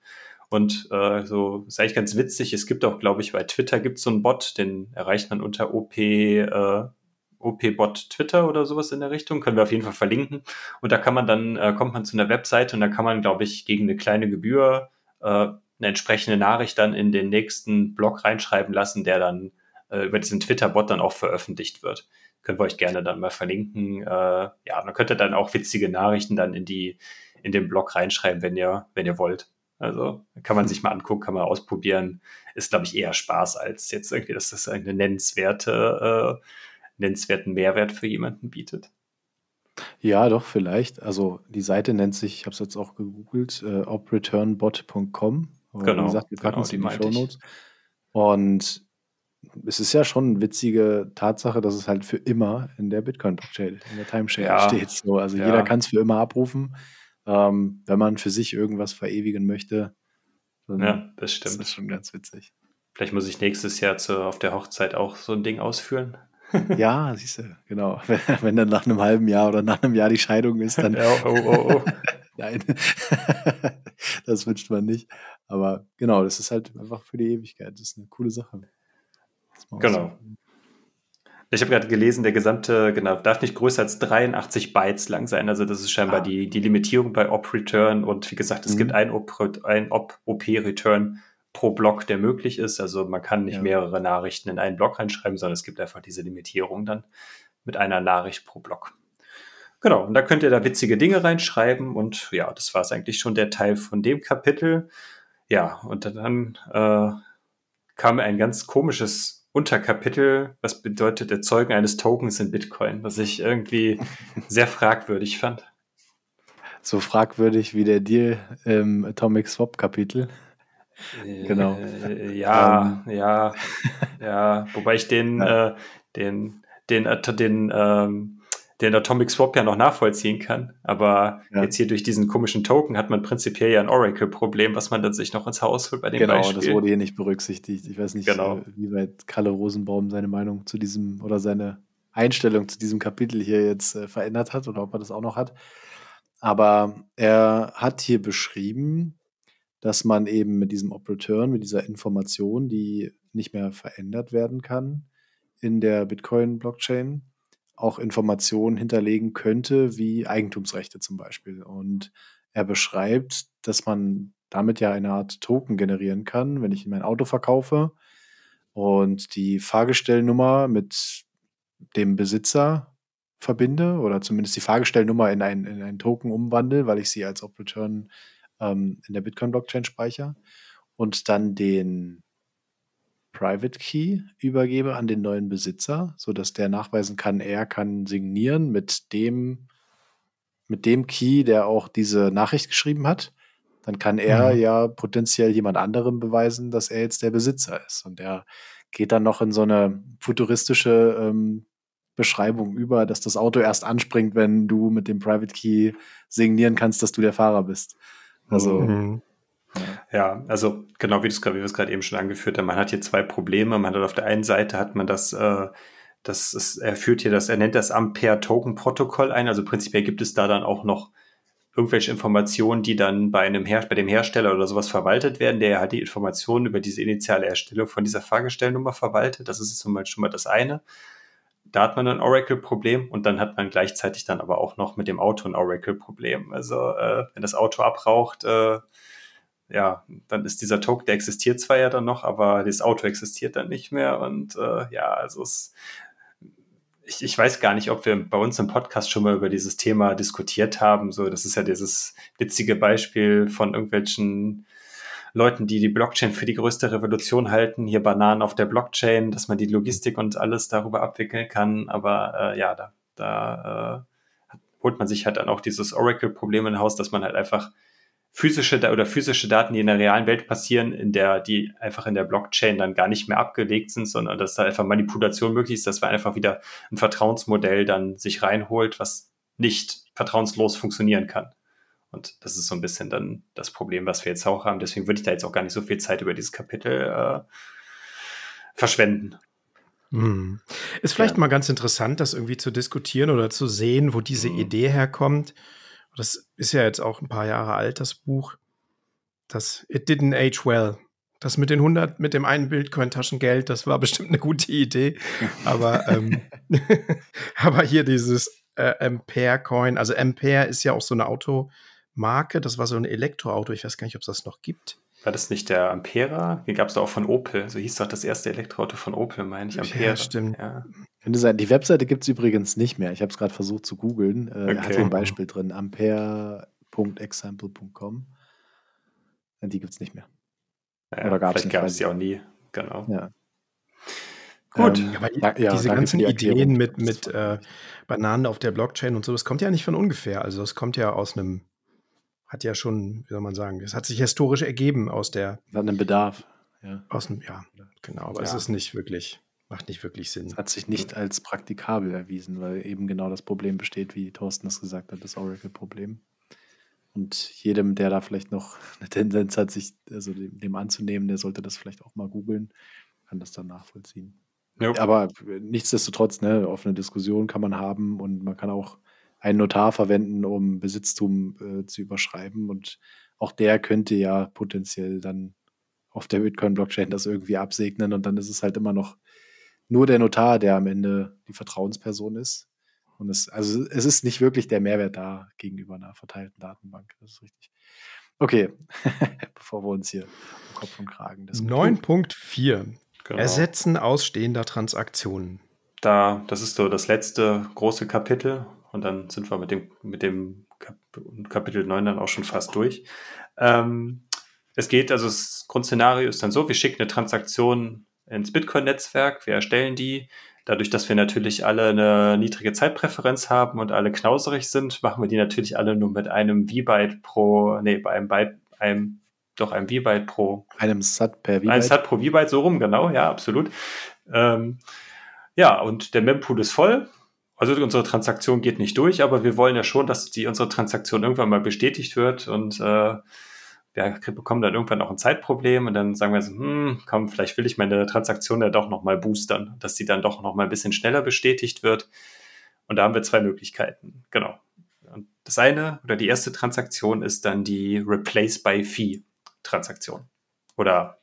Und äh, so ist eigentlich ganz witzig. Es gibt auch, glaube ich, bei Twitter gibt es so einen Bot, den erreicht man unter OP, äh, OP-Bot Twitter oder sowas in der Richtung. Können wir auf jeden Fall verlinken. Und da kann man dann, äh, kommt man zu einer Webseite und da kann man, glaube ich, gegen eine kleine Gebühr äh, eine entsprechende Nachricht dann in den nächsten Blog reinschreiben lassen, der dann äh, über diesen Twitter-Bot dann auch veröffentlicht wird können wir euch gerne dann mal verlinken. Äh, ja, man könnte dann auch witzige Nachrichten dann in die, in den Blog reinschreiben, wenn ihr, wenn ihr wollt. Also kann man sich mal angucken, kann man ausprobieren. Ist, glaube ich, eher Spaß, als jetzt irgendwie, dass das eine nennenswerte, äh, nennenswerten Mehrwert für jemanden bietet. Ja, doch, vielleicht. Also die Seite nennt sich, ich habe es jetzt auch gegoogelt, äh, opreturnbot.com. Genau. Wie gesagt, wir packen genau, es in die Show Notes. Und es ist ja schon eine witzige Tatsache, dass es halt für immer in der Bitcoin-Blockchain, in der Timeshare ja. steht. So, also ja. jeder kann es für immer abrufen. Ähm, wenn man für sich irgendwas verewigen möchte, dann ja, das stimmt. ist das schon ganz witzig. Vielleicht muss ich nächstes Jahr zu, auf der Hochzeit auch so ein Ding ausführen. ja, siehst du, genau. Wenn, wenn, dann nach einem halben Jahr oder nach einem Jahr die Scheidung ist, dann. ja, oh, oh, oh. Nein, das wünscht man nicht. Aber genau, das ist halt einfach für die Ewigkeit. Das ist eine coole Sache. Genau. Ich habe gerade gelesen, der gesamte, genau, darf nicht größer als 83 Bytes lang sein. Also das ist scheinbar ah. die, die Limitierung bei Op-Return. Und wie gesagt, es mhm. gibt ein Op-Return pro Block, der möglich ist. Also man kann nicht ja. mehrere Nachrichten in einen Block reinschreiben, sondern es gibt einfach diese Limitierung dann mit einer Nachricht pro Block. Genau, und da könnt ihr da witzige Dinge reinschreiben. Und ja, das war es eigentlich schon der Teil von dem Kapitel. Ja, und dann äh, kam ein ganz komisches Unterkapitel, was bedeutet Erzeugen eines Tokens in Bitcoin, was ich irgendwie sehr fragwürdig fand. So fragwürdig wie der Deal im Atomic Swap Kapitel. Äh, genau. ja, ähm. ja, ja. Wobei ich den, ja. äh, den, den, den, den ähm, den Atomic Swap ja noch nachvollziehen kann. Aber ja. jetzt hier durch diesen komischen Token hat man prinzipiell ja ein Oracle-Problem, was man dann sich noch ins Haus holt bei dem genau, Beispiel. Genau, das wurde hier nicht berücksichtigt. Ich weiß nicht, genau. Äh, wie weit Kalle Rosenbaum seine Meinung zu diesem oder seine Einstellung zu diesem Kapitel hier jetzt äh, verändert hat oder ob er das auch noch hat. Aber er hat hier beschrieben, dass man eben mit diesem Op-Return, mit dieser Information, die nicht mehr verändert werden kann in der Bitcoin-Blockchain, auch Informationen hinterlegen könnte, wie Eigentumsrechte zum Beispiel. Und er beschreibt, dass man damit ja eine Art Token generieren kann, wenn ich mein Auto verkaufe und die Fahrgestellnummer mit dem Besitzer verbinde oder zumindest die Fahrgestellnummer in, ein, in einen Token umwandle, weil ich sie als Op-Return ähm, in der Bitcoin-Blockchain speichere und dann den Private Key übergebe an den neuen Besitzer, sodass der nachweisen kann, er kann signieren mit dem, mit dem Key, der auch diese Nachricht geschrieben hat, dann kann er mhm. ja potenziell jemand anderem beweisen, dass er jetzt der Besitzer ist. Und er geht dann noch in so eine futuristische ähm, Beschreibung über, dass das Auto erst anspringt, wenn du mit dem Private Key signieren kannst, dass du der Fahrer bist. Also. Mhm. Ja, also genau wie, wie wir es gerade eben schon angeführt haben, man hat hier zwei Probleme. Man hat auf der einen Seite hat man das, äh, das ist, er führt hier das, er nennt das Ampere-Token-Protokoll ein. Also prinzipiell gibt es da dann auch noch irgendwelche Informationen, die dann bei einem Her bei dem Hersteller oder sowas verwaltet werden, der hat die Informationen über diese initiale Erstellung von dieser Fahrgestellnummer verwaltet. Das ist zum Beispiel schon mal das eine. Da hat man ein Oracle-Problem und dann hat man gleichzeitig dann aber auch noch mit dem Auto ein Oracle-Problem. Also äh, wenn das Auto abraucht, äh, ja, dann ist dieser Token, der existiert zwar ja dann noch, aber das Auto existiert dann nicht mehr. Und äh, ja, also es, ich, ich weiß gar nicht, ob wir bei uns im Podcast schon mal über dieses Thema diskutiert haben. So, das ist ja dieses witzige Beispiel von irgendwelchen Leuten, die die Blockchain für die größte Revolution halten, hier Bananen auf der Blockchain, dass man die Logistik und alles darüber abwickeln kann. Aber äh, ja, da, da äh, holt man sich halt dann auch dieses Oracle-Problem in Haus, dass man halt einfach physische oder physische Daten, die in der realen Welt passieren, in der die einfach in der Blockchain dann gar nicht mehr abgelegt sind, sondern dass da einfach Manipulation möglich ist, dass man einfach wieder ein Vertrauensmodell dann sich reinholt, was nicht vertrauenslos funktionieren kann. Und das ist so ein bisschen dann das Problem, was wir jetzt auch haben. Deswegen würde ich da jetzt auch gar nicht so viel Zeit über dieses Kapitel äh, verschwenden. Hm. Ist vielleicht ja. mal ganz interessant, das irgendwie zu diskutieren oder zu sehen, wo diese hm. Idee herkommt das ist ja jetzt auch ein paar Jahre alt, das Buch. Das It Didn't Age Well. Das mit den 100, mit dem einen Bitcoin-Taschengeld, das war bestimmt eine gute Idee. Aber, ähm, aber hier dieses äh, Ampere-Coin, also Ampere ist ja auch so eine Automarke, das war so ein Elektroauto, ich weiß gar nicht, ob es das noch gibt. War das nicht der Ampera? Den gab es doch auch von Opel. So hieß doch das erste Elektroauto von Opel, meine ich. Ampera. Ja, stimmt. Ja. Könnte sein. Die Webseite gibt es übrigens nicht mehr. Ich habe es gerade versucht zu googeln. Äh, okay. Hat ein Beispiel drin. Ampere.example.com. Die gibt es nicht mehr. Ja, Oder gab es gab es die auch nie. Genau. Ja. Gut. Ähm, aber ja, diese ganzen die Ideen mit, mit äh, Bananen auf der Blockchain und so, das kommt ja nicht von ungefähr. Also das kommt ja aus einem hat ja schon, wie soll man sagen, es hat sich historisch ergeben aus der. Hat einen Bedarf. Ja. Aus dem, ja, genau. Aber ja. es ist nicht wirklich, macht nicht wirklich Sinn. Hat sich nicht als praktikabel erwiesen, weil eben genau das Problem besteht, wie Thorsten es gesagt hat, das Oracle-Problem. Und jedem, der da vielleicht noch eine Tendenz hat, sich also dem, dem anzunehmen, der sollte das vielleicht auch mal googeln, kann das dann nachvollziehen. Ja. Aber nichtsdestotrotz, ne, offene Diskussion kann man haben und man kann auch einen Notar verwenden, um Besitztum äh, zu überschreiben. Und auch der könnte ja potenziell dann auf der Bitcoin-Blockchain das irgendwie absegnen. Und dann ist es halt immer noch nur der Notar, der am Ende die Vertrauensperson ist. Und es, also es ist nicht wirklich der Mehrwert da gegenüber einer verteilten Datenbank. Das ist richtig. Okay, bevor wir uns hier um Kopf und Kragen. 9.4 genau. Ersetzen ausstehender Transaktionen. Da, das ist so das letzte große Kapitel. Und dann sind wir mit dem, mit dem Kap Kapitel 9 dann auch schon fast durch. Ähm, es geht, also das Grundszenario ist dann so, wir schicken eine Transaktion ins Bitcoin-Netzwerk, wir erstellen die. Dadurch, dass wir natürlich alle eine niedrige Zeitpräferenz haben und alle knauserig sind, machen wir die natürlich alle nur mit einem V-Byte pro, nee, bei einem Byte, einem, doch einem V-Byte pro. Einem SAT per V-Byte. Ein SAT pro V-Byte, so rum, genau, ja, absolut. Ähm, ja, und der Mempool ist voll. Also unsere Transaktion geht nicht durch, aber wir wollen ja schon, dass die unsere Transaktion irgendwann mal bestätigt wird und äh, wir bekommen dann irgendwann auch ein Zeitproblem und dann sagen wir so, hm, komm, vielleicht will ich meine Transaktion ja doch nochmal boostern, dass sie dann doch nochmal ein bisschen schneller bestätigt wird. Und da haben wir zwei Möglichkeiten. Genau. Und das eine oder die erste Transaktion ist dann die Replace by Fee Transaktion oder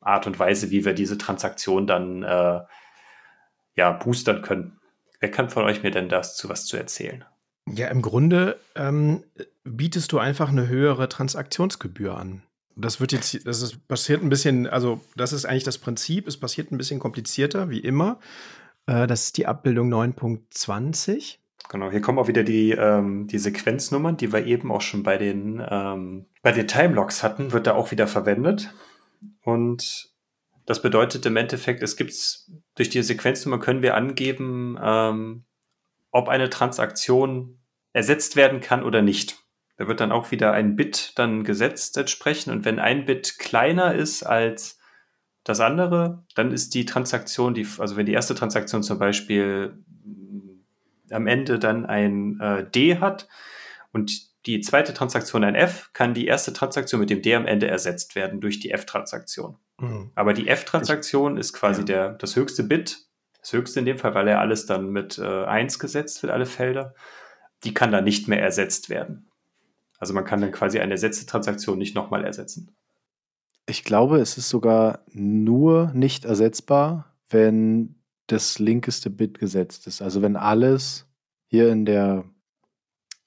Art und Weise, wie wir diese Transaktion dann äh, ja boostern können. Wer kann von euch mir denn das zu was zu erzählen? Ja, im Grunde ähm, bietest du einfach eine höhere Transaktionsgebühr an. Das wird jetzt, das ist, passiert ein bisschen, also das ist eigentlich das Prinzip, es passiert ein bisschen komplizierter, wie immer. Äh, das ist die Abbildung 9.20. Genau, hier kommen auch wieder die, ähm, die Sequenznummern, die wir eben auch schon bei den, ähm, bei den Timelocks hatten, wird da auch wieder verwendet. Und das bedeutet im Endeffekt, es gibt durch die Sequenznummer können wir angeben, ähm, ob eine Transaktion ersetzt werden kann oder nicht. Da wird dann auch wieder ein Bit dann gesetzt entsprechend. Und wenn ein Bit kleiner ist als das andere, dann ist die Transaktion, die, also wenn die erste Transaktion zum Beispiel am Ende dann ein äh, D hat und die zweite Transaktion ein F, kann die erste Transaktion mit dem D am Ende ersetzt werden durch die F-Transaktion. Mhm. Aber die F-Transaktion ist quasi ja. der, das höchste Bit, das höchste in dem Fall, weil er alles dann mit äh, 1 gesetzt wird, alle Felder. Die kann dann nicht mehr ersetzt werden. Also man kann dann quasi eine ersetzte Transaktion nicht nochmal ersetzen. Ich glaube, es ist sogar nur nicht ersetzbar, wenn das linkeste Bit gesetzt ist. Also wenn alles hier in der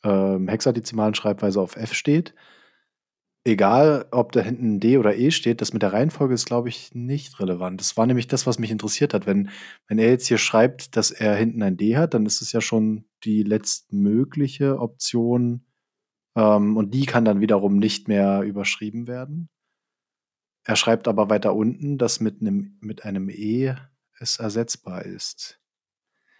ähm, hexadezimalen Schreibweise auf F steht, egal ob da hinten D oder E steht, das mit der Reihenfolge ist, glaube ich, nicht relevant. Das war nämlich das, was mich interessiert hat. Wenn, wenn er jetzt hier schreibt, dass er hinten ein D hat, dann ist es ja schon die letztmögliche Option ähm, und die kann dann wiederum nicht mehr überschrieben werden. Er schreibt aber weiter unten, dass mit einem, mit einem E es ersetzbar ist.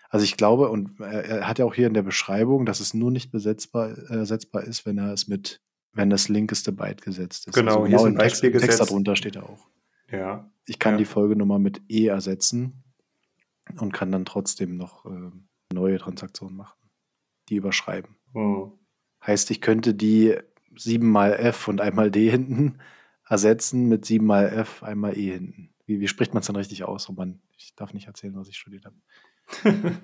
Also ich glaube, und er, er hat ja auch hier in der Beschreibung, dass es nur nicht besetzbar, äh, ersetzbar ist, wenn er es mit, wenn das linkeste Byte gesetzt ist. Genau, also hier genau ist ein Text, Beispiel Text darunter steht er auch. Ja. Ich kann ja. die Folgenummer mit E ersetzen und kann dann trotzdem noch äh, neue Transaktionen machen, die überschreiben. Oh. Heißt, ich könnte die 7 mal F und einmal D hinten ersetzen mit 7 mal F, einmal E hinten. Wie, wie spricht man es dann richtig aus? Oh ich darf nicht erzählen, was ich studiert habe.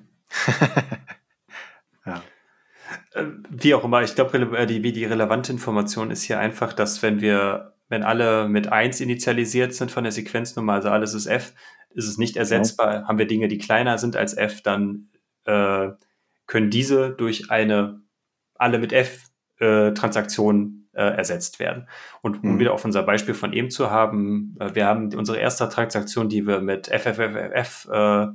ja. Äh, wie auch immer, ich glaube, äh, die, die relevante Information ist hier einfach, dass wenn wir, wenn alle mit 1 initialisiert sind von der Sequenznummer, also alles ist F, ist es nicht ersetzbar. Ja. Haben wir Dinge, die kleiner sind als F, dann äh, können diese durch eine alle mit F äh, äh, ersetzt werden. Und um mhm. wieder auf unser Beispiel von eben zu haben, äh, wir haben unsere erste Transaktion, die wir mit FFFF äh,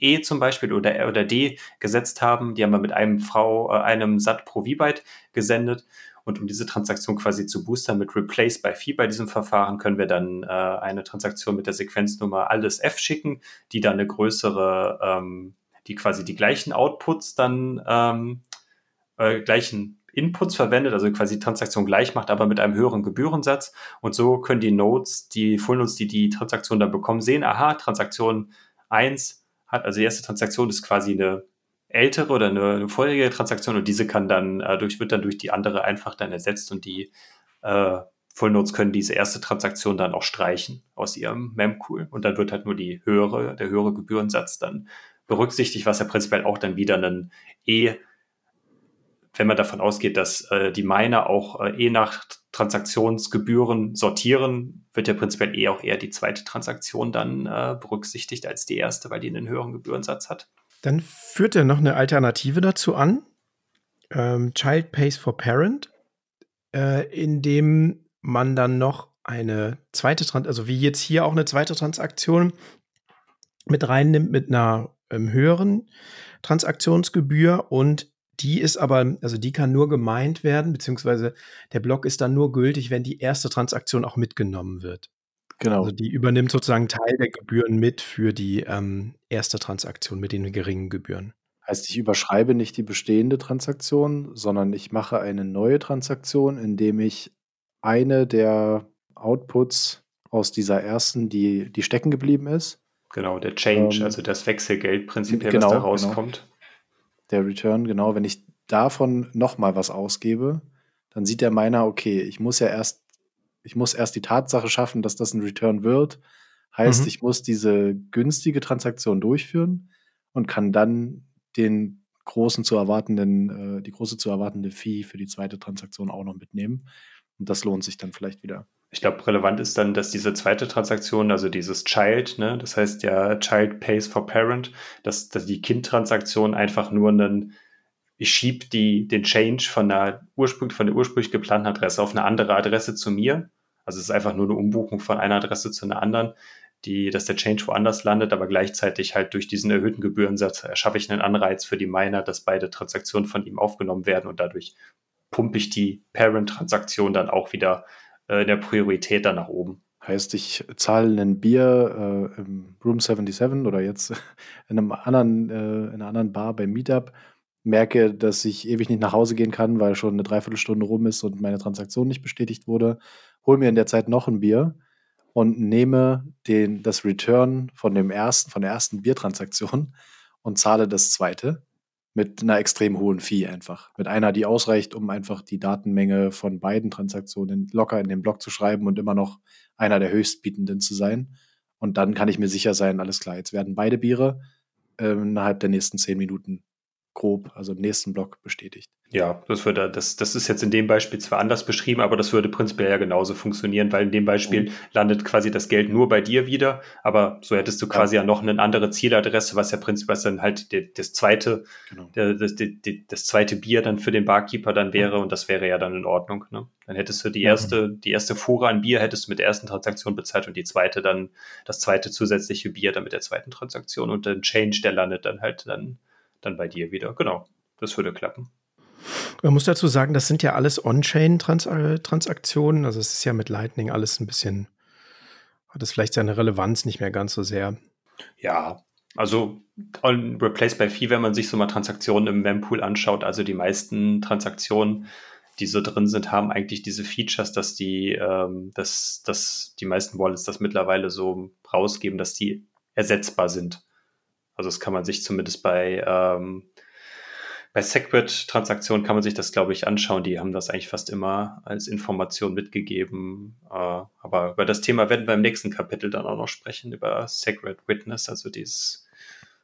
E zum Beispiel oder, oder D gesetzt haben, die haben wir mit einem V, äh, einem SAT pro V-Byte gesendet. Und um diese Transaktion quasi zu boostern mit Replace by Phi bei diesem Verfahren, können wir dann äh, eine Transaktion mit der Sequenznummer alles F schicken, die dann eine größere, ähm, die quasi die gleichen Outputs dann ähm, äh, gleichen Inputs verwendet, also quasi Transaktion gleich macht, aber mit einem höheren Gebührensatz. Und so können die Nodes, die Full Nodes, die die Transaktion dann bekommen, sehen, aha, Transaktion 1 hat, also die erste Transaktion ist quasi eine ältere oder eine, eine vorherige Transaktion und diese kann dann äh, durch, wird dann durch die andere einfach dann ersetzt und die äh, Full Nodes können diese erste Transaktion dann auch streichen aus ihrem Mempool und dann wird halt nur die höhere, der höhere Gebührensatz dann berücksichtigt, was ja prinzipiell auch dann wieder ein E wenn man davon ausgeht, dass äh, die Miner auch äh, eh nach Transaktionsgebühren sortieren, wird ja prinzipiell eh auch eher die zweite Transaktion dann äh, berücksichtigt als die erste, weil die einen höheren Gebührensatz hat. Dann führt er noch eine Alternative dazu an. Ähm, Child Pays for Parent, äh, in dem man dann noch eine zweite, Trans also wie jetzt hier auch eine zweite Transaktion mit reinnimmt mit einer ähm, höheren Transaktionsgebühr und die ist aber, also die kann nur gemeint werden, beziehungsweise der Block ist dann nur gültig, wenn die erste Transaktion auch mitgenommen wird. Genau. Also die übernimmt sozusagen Teil der Gebühren mit für die ähm, erste Transaktion mit den geringen Gebühren. Heißt, ich überschreibe nicht die bestehende Transaktion, sondern ich mache eine neue Transaktion, indem ich eine der Outputs aus dieser ersten, die, die stecken geblieben ist. Genau, der Change, ähm, also das Wechselgeld prinzipiell, genau, was da genau. rauskommt. Der Return, genau, wenn ich davon nochmal was ausgebe, dann sieht der Miner, okay, ich muss ja erst, ich muss erst die Tatsache schaffen, dass das ein Return wird. Heißt, mhm. ich muss diese günstige Transaktion durchführen und kann dann den großen zu erwartenden, äh, die große zu erwartende Fee für die zweite Transaktion auch noch mitnehmen. Und das lohnt sich dann vielleicht wieder. Ich glaube, relevant ist dann, dass diese zweite Transaktion, also dieses Child, ne, das heißt ja Child pays for Parent, dass, dass die Kind-Transaktion einfach nur einen, ich schiebe die, den Change von der, ursprünglich, von der ursprünglich geplanten Adresse auf eine andere Adresse zu mir. Also es ist einfach nur eine Umbuchung von einer Adresse zu einer anderen, die, dass der Change woanders landet, aber gleichzeitig halt durch diesen erhöhten Gebührensatz erschaffe ich einen Anreiz für die Miner, dass beide Transaktionen von ihm aufgenommen werden und dadurch pumpe ich die Parent-Transaktion dann auch wieder äh, der Priorität dann nach oben. Heißt, ich zahle ein Bier äh, im Room 77 oder jetzt in, einem anderen, äh, in einer anderen Bar beim Meetup, merke, dass ich ewig nicht nach Hause gehen kann, weil schon eine Dreiviertelstunde rum ist und meine Transaktion nicht bestätigt wurde, hole mir in der Zeit noch ein Bier und nehme den, das Return von dem ersten, von der ersten Biertransaktion und zahle das zweite mit einer extrem hohen Fee einfach. Mit einer, die ausreicht, um einfach die Datenmenge von beiden Transaktionen locker in den Block zu schreiben und immer noch einer der höchstbietenden zu sein. Und dann kann ich mir sicher sein, alles klar, jetzt werden beide Biere äh, innerhalb der nächsten zehn Minuten grob, also im nächsten Block bestätigt. Ja, das würde, das, das ist jetzt in dem Beispiel zwar anders beschrieben, aber das würde prinzipiell ja genauso funktionieren, weil in dem Beispiel mhm. landet quasi das Geld nur bei dir wieder, aber so hättest du quasi ja, ja noch eine andere Zieladresse, was ja prinzipiell dann halt die, das zweite, genau. das, die, das zweite Bier dann für den Barkeeper dann wäre mhm. und das wäre ja dann in Ordnung. Ne? Dann hättest du die erste, mhm. die erste Fuhre an Bier hättest du mit der ersten Transaktion bezahlt und die zweite dann, das zweite zusätzliche Bier dann mit der zweiten Transaktion und dann Change, der landet dann halt dann, dann bei dir wieder. Genau. Das würde klappen. Man muss dazu sagen, das sind ja alles On-Chain-Transaktionen. Also es ist ja mit Lightning alles ein bisschen, hat es vielleicht seine Relevanz nicht mehr ganz so sehr. Ja, also on Replace by Fee, wenn man sich so mal Transaktionen im Mempool anschaut, also die meisten Transaktionen, die so drin sind, haben eigentlich diese Features, dass die, ähm, dass, dass die meisten Wallets das mittlerweile so rausgeben, dass die ersetzbar sind. Also das kann man sich zumindest bei ähm, bei Segwit-Transaktionen kann man sich das, glaube ich, anschauen. Die haben das eigentlich fast immer als Information mitgegeben. Äh, aber über das Thema werden wir im nächsten Kapitel dann auch noch sprechen, über Segwit Witness, also dieses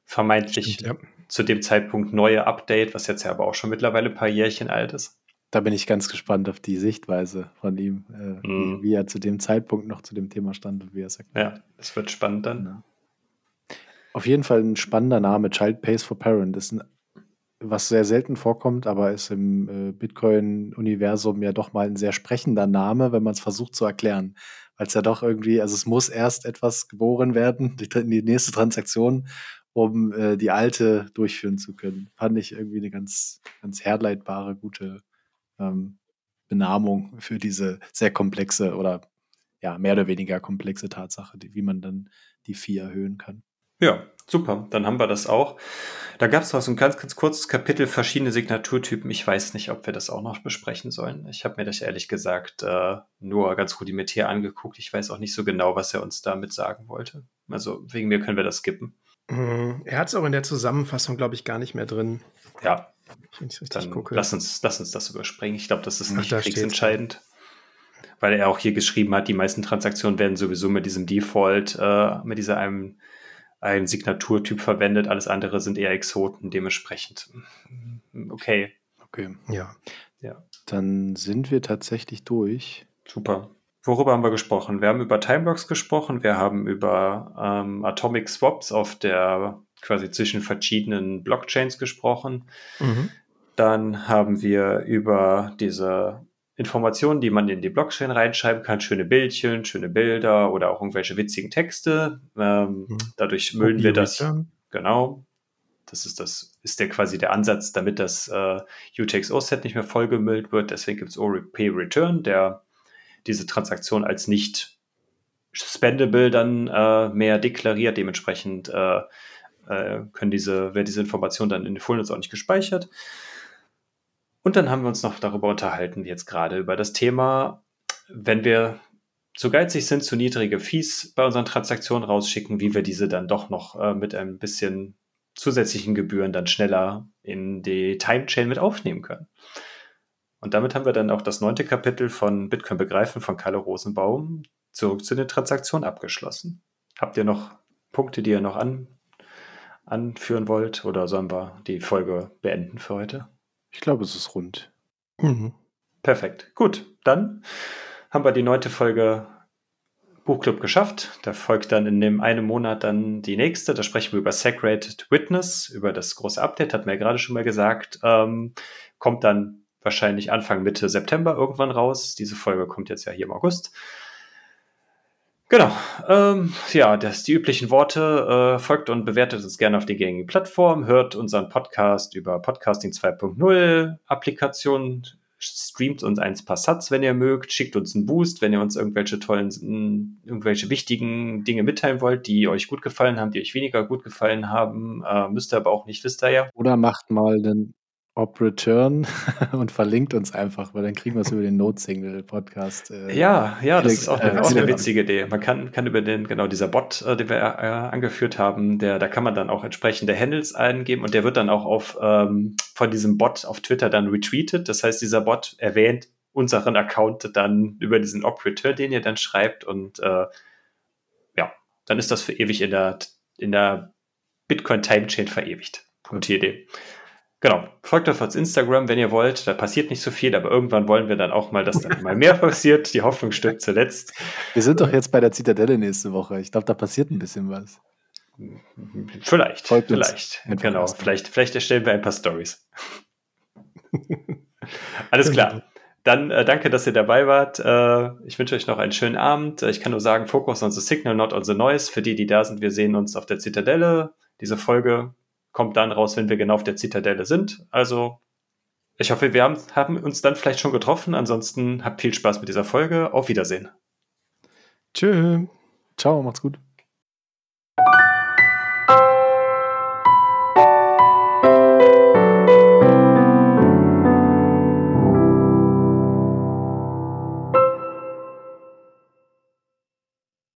vermeintlich Stimmt, ja. zu dem Zeitpunkt neue Update, was jetzt ja aber auch schon mittlerweile ein paar Jährchen alt ist. Da bin ich ganz gespannt auf die Sichtweise von ihm, äh, mm. wie, wie, er zu dem Zeitpunkt noch zu dem Thema stand und wie er sagt. Ja, das wird spannend dann. Ja. Auf jeden Fall ein spannender Name, Child Pays for Parent. Das ist ein was sehr selten vorkommt, aber ist im äh, Bitcoin-Universum ja doch mal ein sehr sprechender Name, wenn man es versucht zu erklären. Weil es ja doch irgendwie, also es muss erst etwas geboren werden, die, die nächste Transaktion, um äh, die alte durchführen zu können. Fand ich irgendwie eine ganz, ganz herleitbare, gute ähm, Benamung für diese sehr komplexe oder ja, mehr oder weniger komplexe Tatsache, die, wie man dann die Vieh erhöhen kann. Ja, super. Dann haben wir das auch. Da gab es noch so ein ganz, ganz kurzes Kapitel, verschiedene Signaturtypen. Ich weiß nicht, ob wir das auch noch besprechen sollen. Ich habe mir das ehrlich gesagt äh, nur ganz rudimentär angeguckt. Ich weiß auch nicht so genau, was er uns damit sagen wollte. Also wegen mir können wir das skippen. Mhm. Er hat es auch in der Zusammenfassung, glaube ich, gar nicht mehr drin. Ja. Dann gucke. Lass uns, lass uns das überspringen. Ich glaube, das ist nicht Ach, kriegsentscheidend. Weil er auch hier geschrieben hat, die meisten Transaktionen werden sowieso mit diesem Default, äh, mit dieser einem ein Signaturtyp verwendet, alles andere sind eher Exoten, dementsprechend. Okay. Okay. Ja. ja. Dann sind wir tatsächlich durch. Super. Worüber haben wir gesprochen? Wir haben über Timeblocks gesprochen, wir haben über ähm, Atomic Swaps auf der quasi zwischen verschiedenen Blockchains gesprochen. Mhm. Dann haben wir über diese Informationen, die man in die Blockchain reinschreiben kann, schöne Bildchen, schöne Bilder oder auch irgendwelche witzigen Texte. Ähm, mhm. Dadurch müllen wir das. Return. Genau. Das ist das, ist der quasi der Ansatz, damit das äh, UTXO-Set nicht mehr vollgemüllt wird. Deswegen gibt es OP Return, der diese Transaktion als nicht spendable dann äh, mehr deklariert. Dementsprechend äh, äh können diese, wird diese Information dann in den Fullness auch nicht gespeichert. Und dann haben wir uns noch darüber unterhalten, jetzt gerade über das Thema, wenn wir zu geizig sind, zu niedrige Fees bei unseren Transaktionen rausschicken, wie wir diese dann doch noch äh, mit ein bisschen zusätzlichen Gebühren dann schneller in die Time-Chain mit aufnehmen können. Und damit haben wir dann auch das neunte Kapitel von Bitcoin begreifen von Kalle Rosenbaum zurück zu den Transaktionen abgeschlossen. Habt ihr noch Punkte, die ihr noch an, anführen wollt oder sollen wir die Folge beenden für heute? Ich glaube, es ist rund. Mhm. Perfekt. Gut, dann haben wir die neunte Folge Buchclub geschafft. Da folgt dann in dem einen Monat dann die nächste. Da sprechen wir über Sacred Witness, über das große Update, hat mir ja gerade schon mal gesagt. Ähm, kommt dann wahrscheinlich Anfang, Mitte September irgendwann raus. Diese Folge kommt jetzt ja hier im August. Genau. Ähm, ja, das die üblichen Worte. Äh, folgt und bewertet uns gerne auf die gängigen Plattformen. Hört unseren Podcast über Podcasting 2.0 Applikationen. streamt uns ein paar Sats, wenn ihr mögt, schickt uns einen Boost, wenn ihr uns irgendwelche tollen, irgendwelche wichtigen Dinge mitteilen wollt, die euch gut gefallen haben, die euch weniger gut gefallen haben. Äh, müsst ihr aber auch nicht, wisst ihr ja. Oder macht mal einen Op Return und verlinkt uns einfach, weil dann kriegen wir es über den Note-Single-Podcast. Äh, ja, ja, das ist auch, eine, äh, auch eine witzige Idee. Man kann, kann über den, genau, dieser Bot, äh, den wir äh, angeführt haben, der, da kann man dann auch entsprechende Handles eingeben und der wird dann auch auf, ähm, von diesem Bot auf Twitter dann retweetet. Das heißt, dieser Bot erwähnt unseren Account dann über diesen Op Return, den ihr dann schreibt und äh, ja, dann ist das für ewig in der, in der Bitcoin Time Chain verewigt. Gute Idee. Genau. Folgt auf uns Instagram, wenn ihr wollt. Da passiert nicht so viel, aber irgendwann wollen wir dann auch mal, dass dann mal mehr passiert. Die Hoffnung stirbt zuletzt. Wir sind doch jetzt bei der Zitadelle nächste Woche. Ich glaube, da passiert ein bisschen was. Vielleicht, Folgt vielleicht. Genau. Vielleicht, vielleicht erstellen wir ein paar Stories. Alles klar. Dann äh, danke, dass ihr dabei wart. Äh, ich wünsche euch noch einen schönen Abend. Ich kann nur sagen, Focus on the Signal, not on the Noise. Für die, die da sind, wir sehen uns auf der Zitadelle. Diese Folge kommt dann raus, wenn wir genau auf der Zitadelle sind. Also ich hoffe, wir haben, haben uns dann vielleicht schon getroffen. Ansonsten habt viel Spaß mit dieser Folge. Auf Wiedersehen. Tschö. Ciao, macht's gut.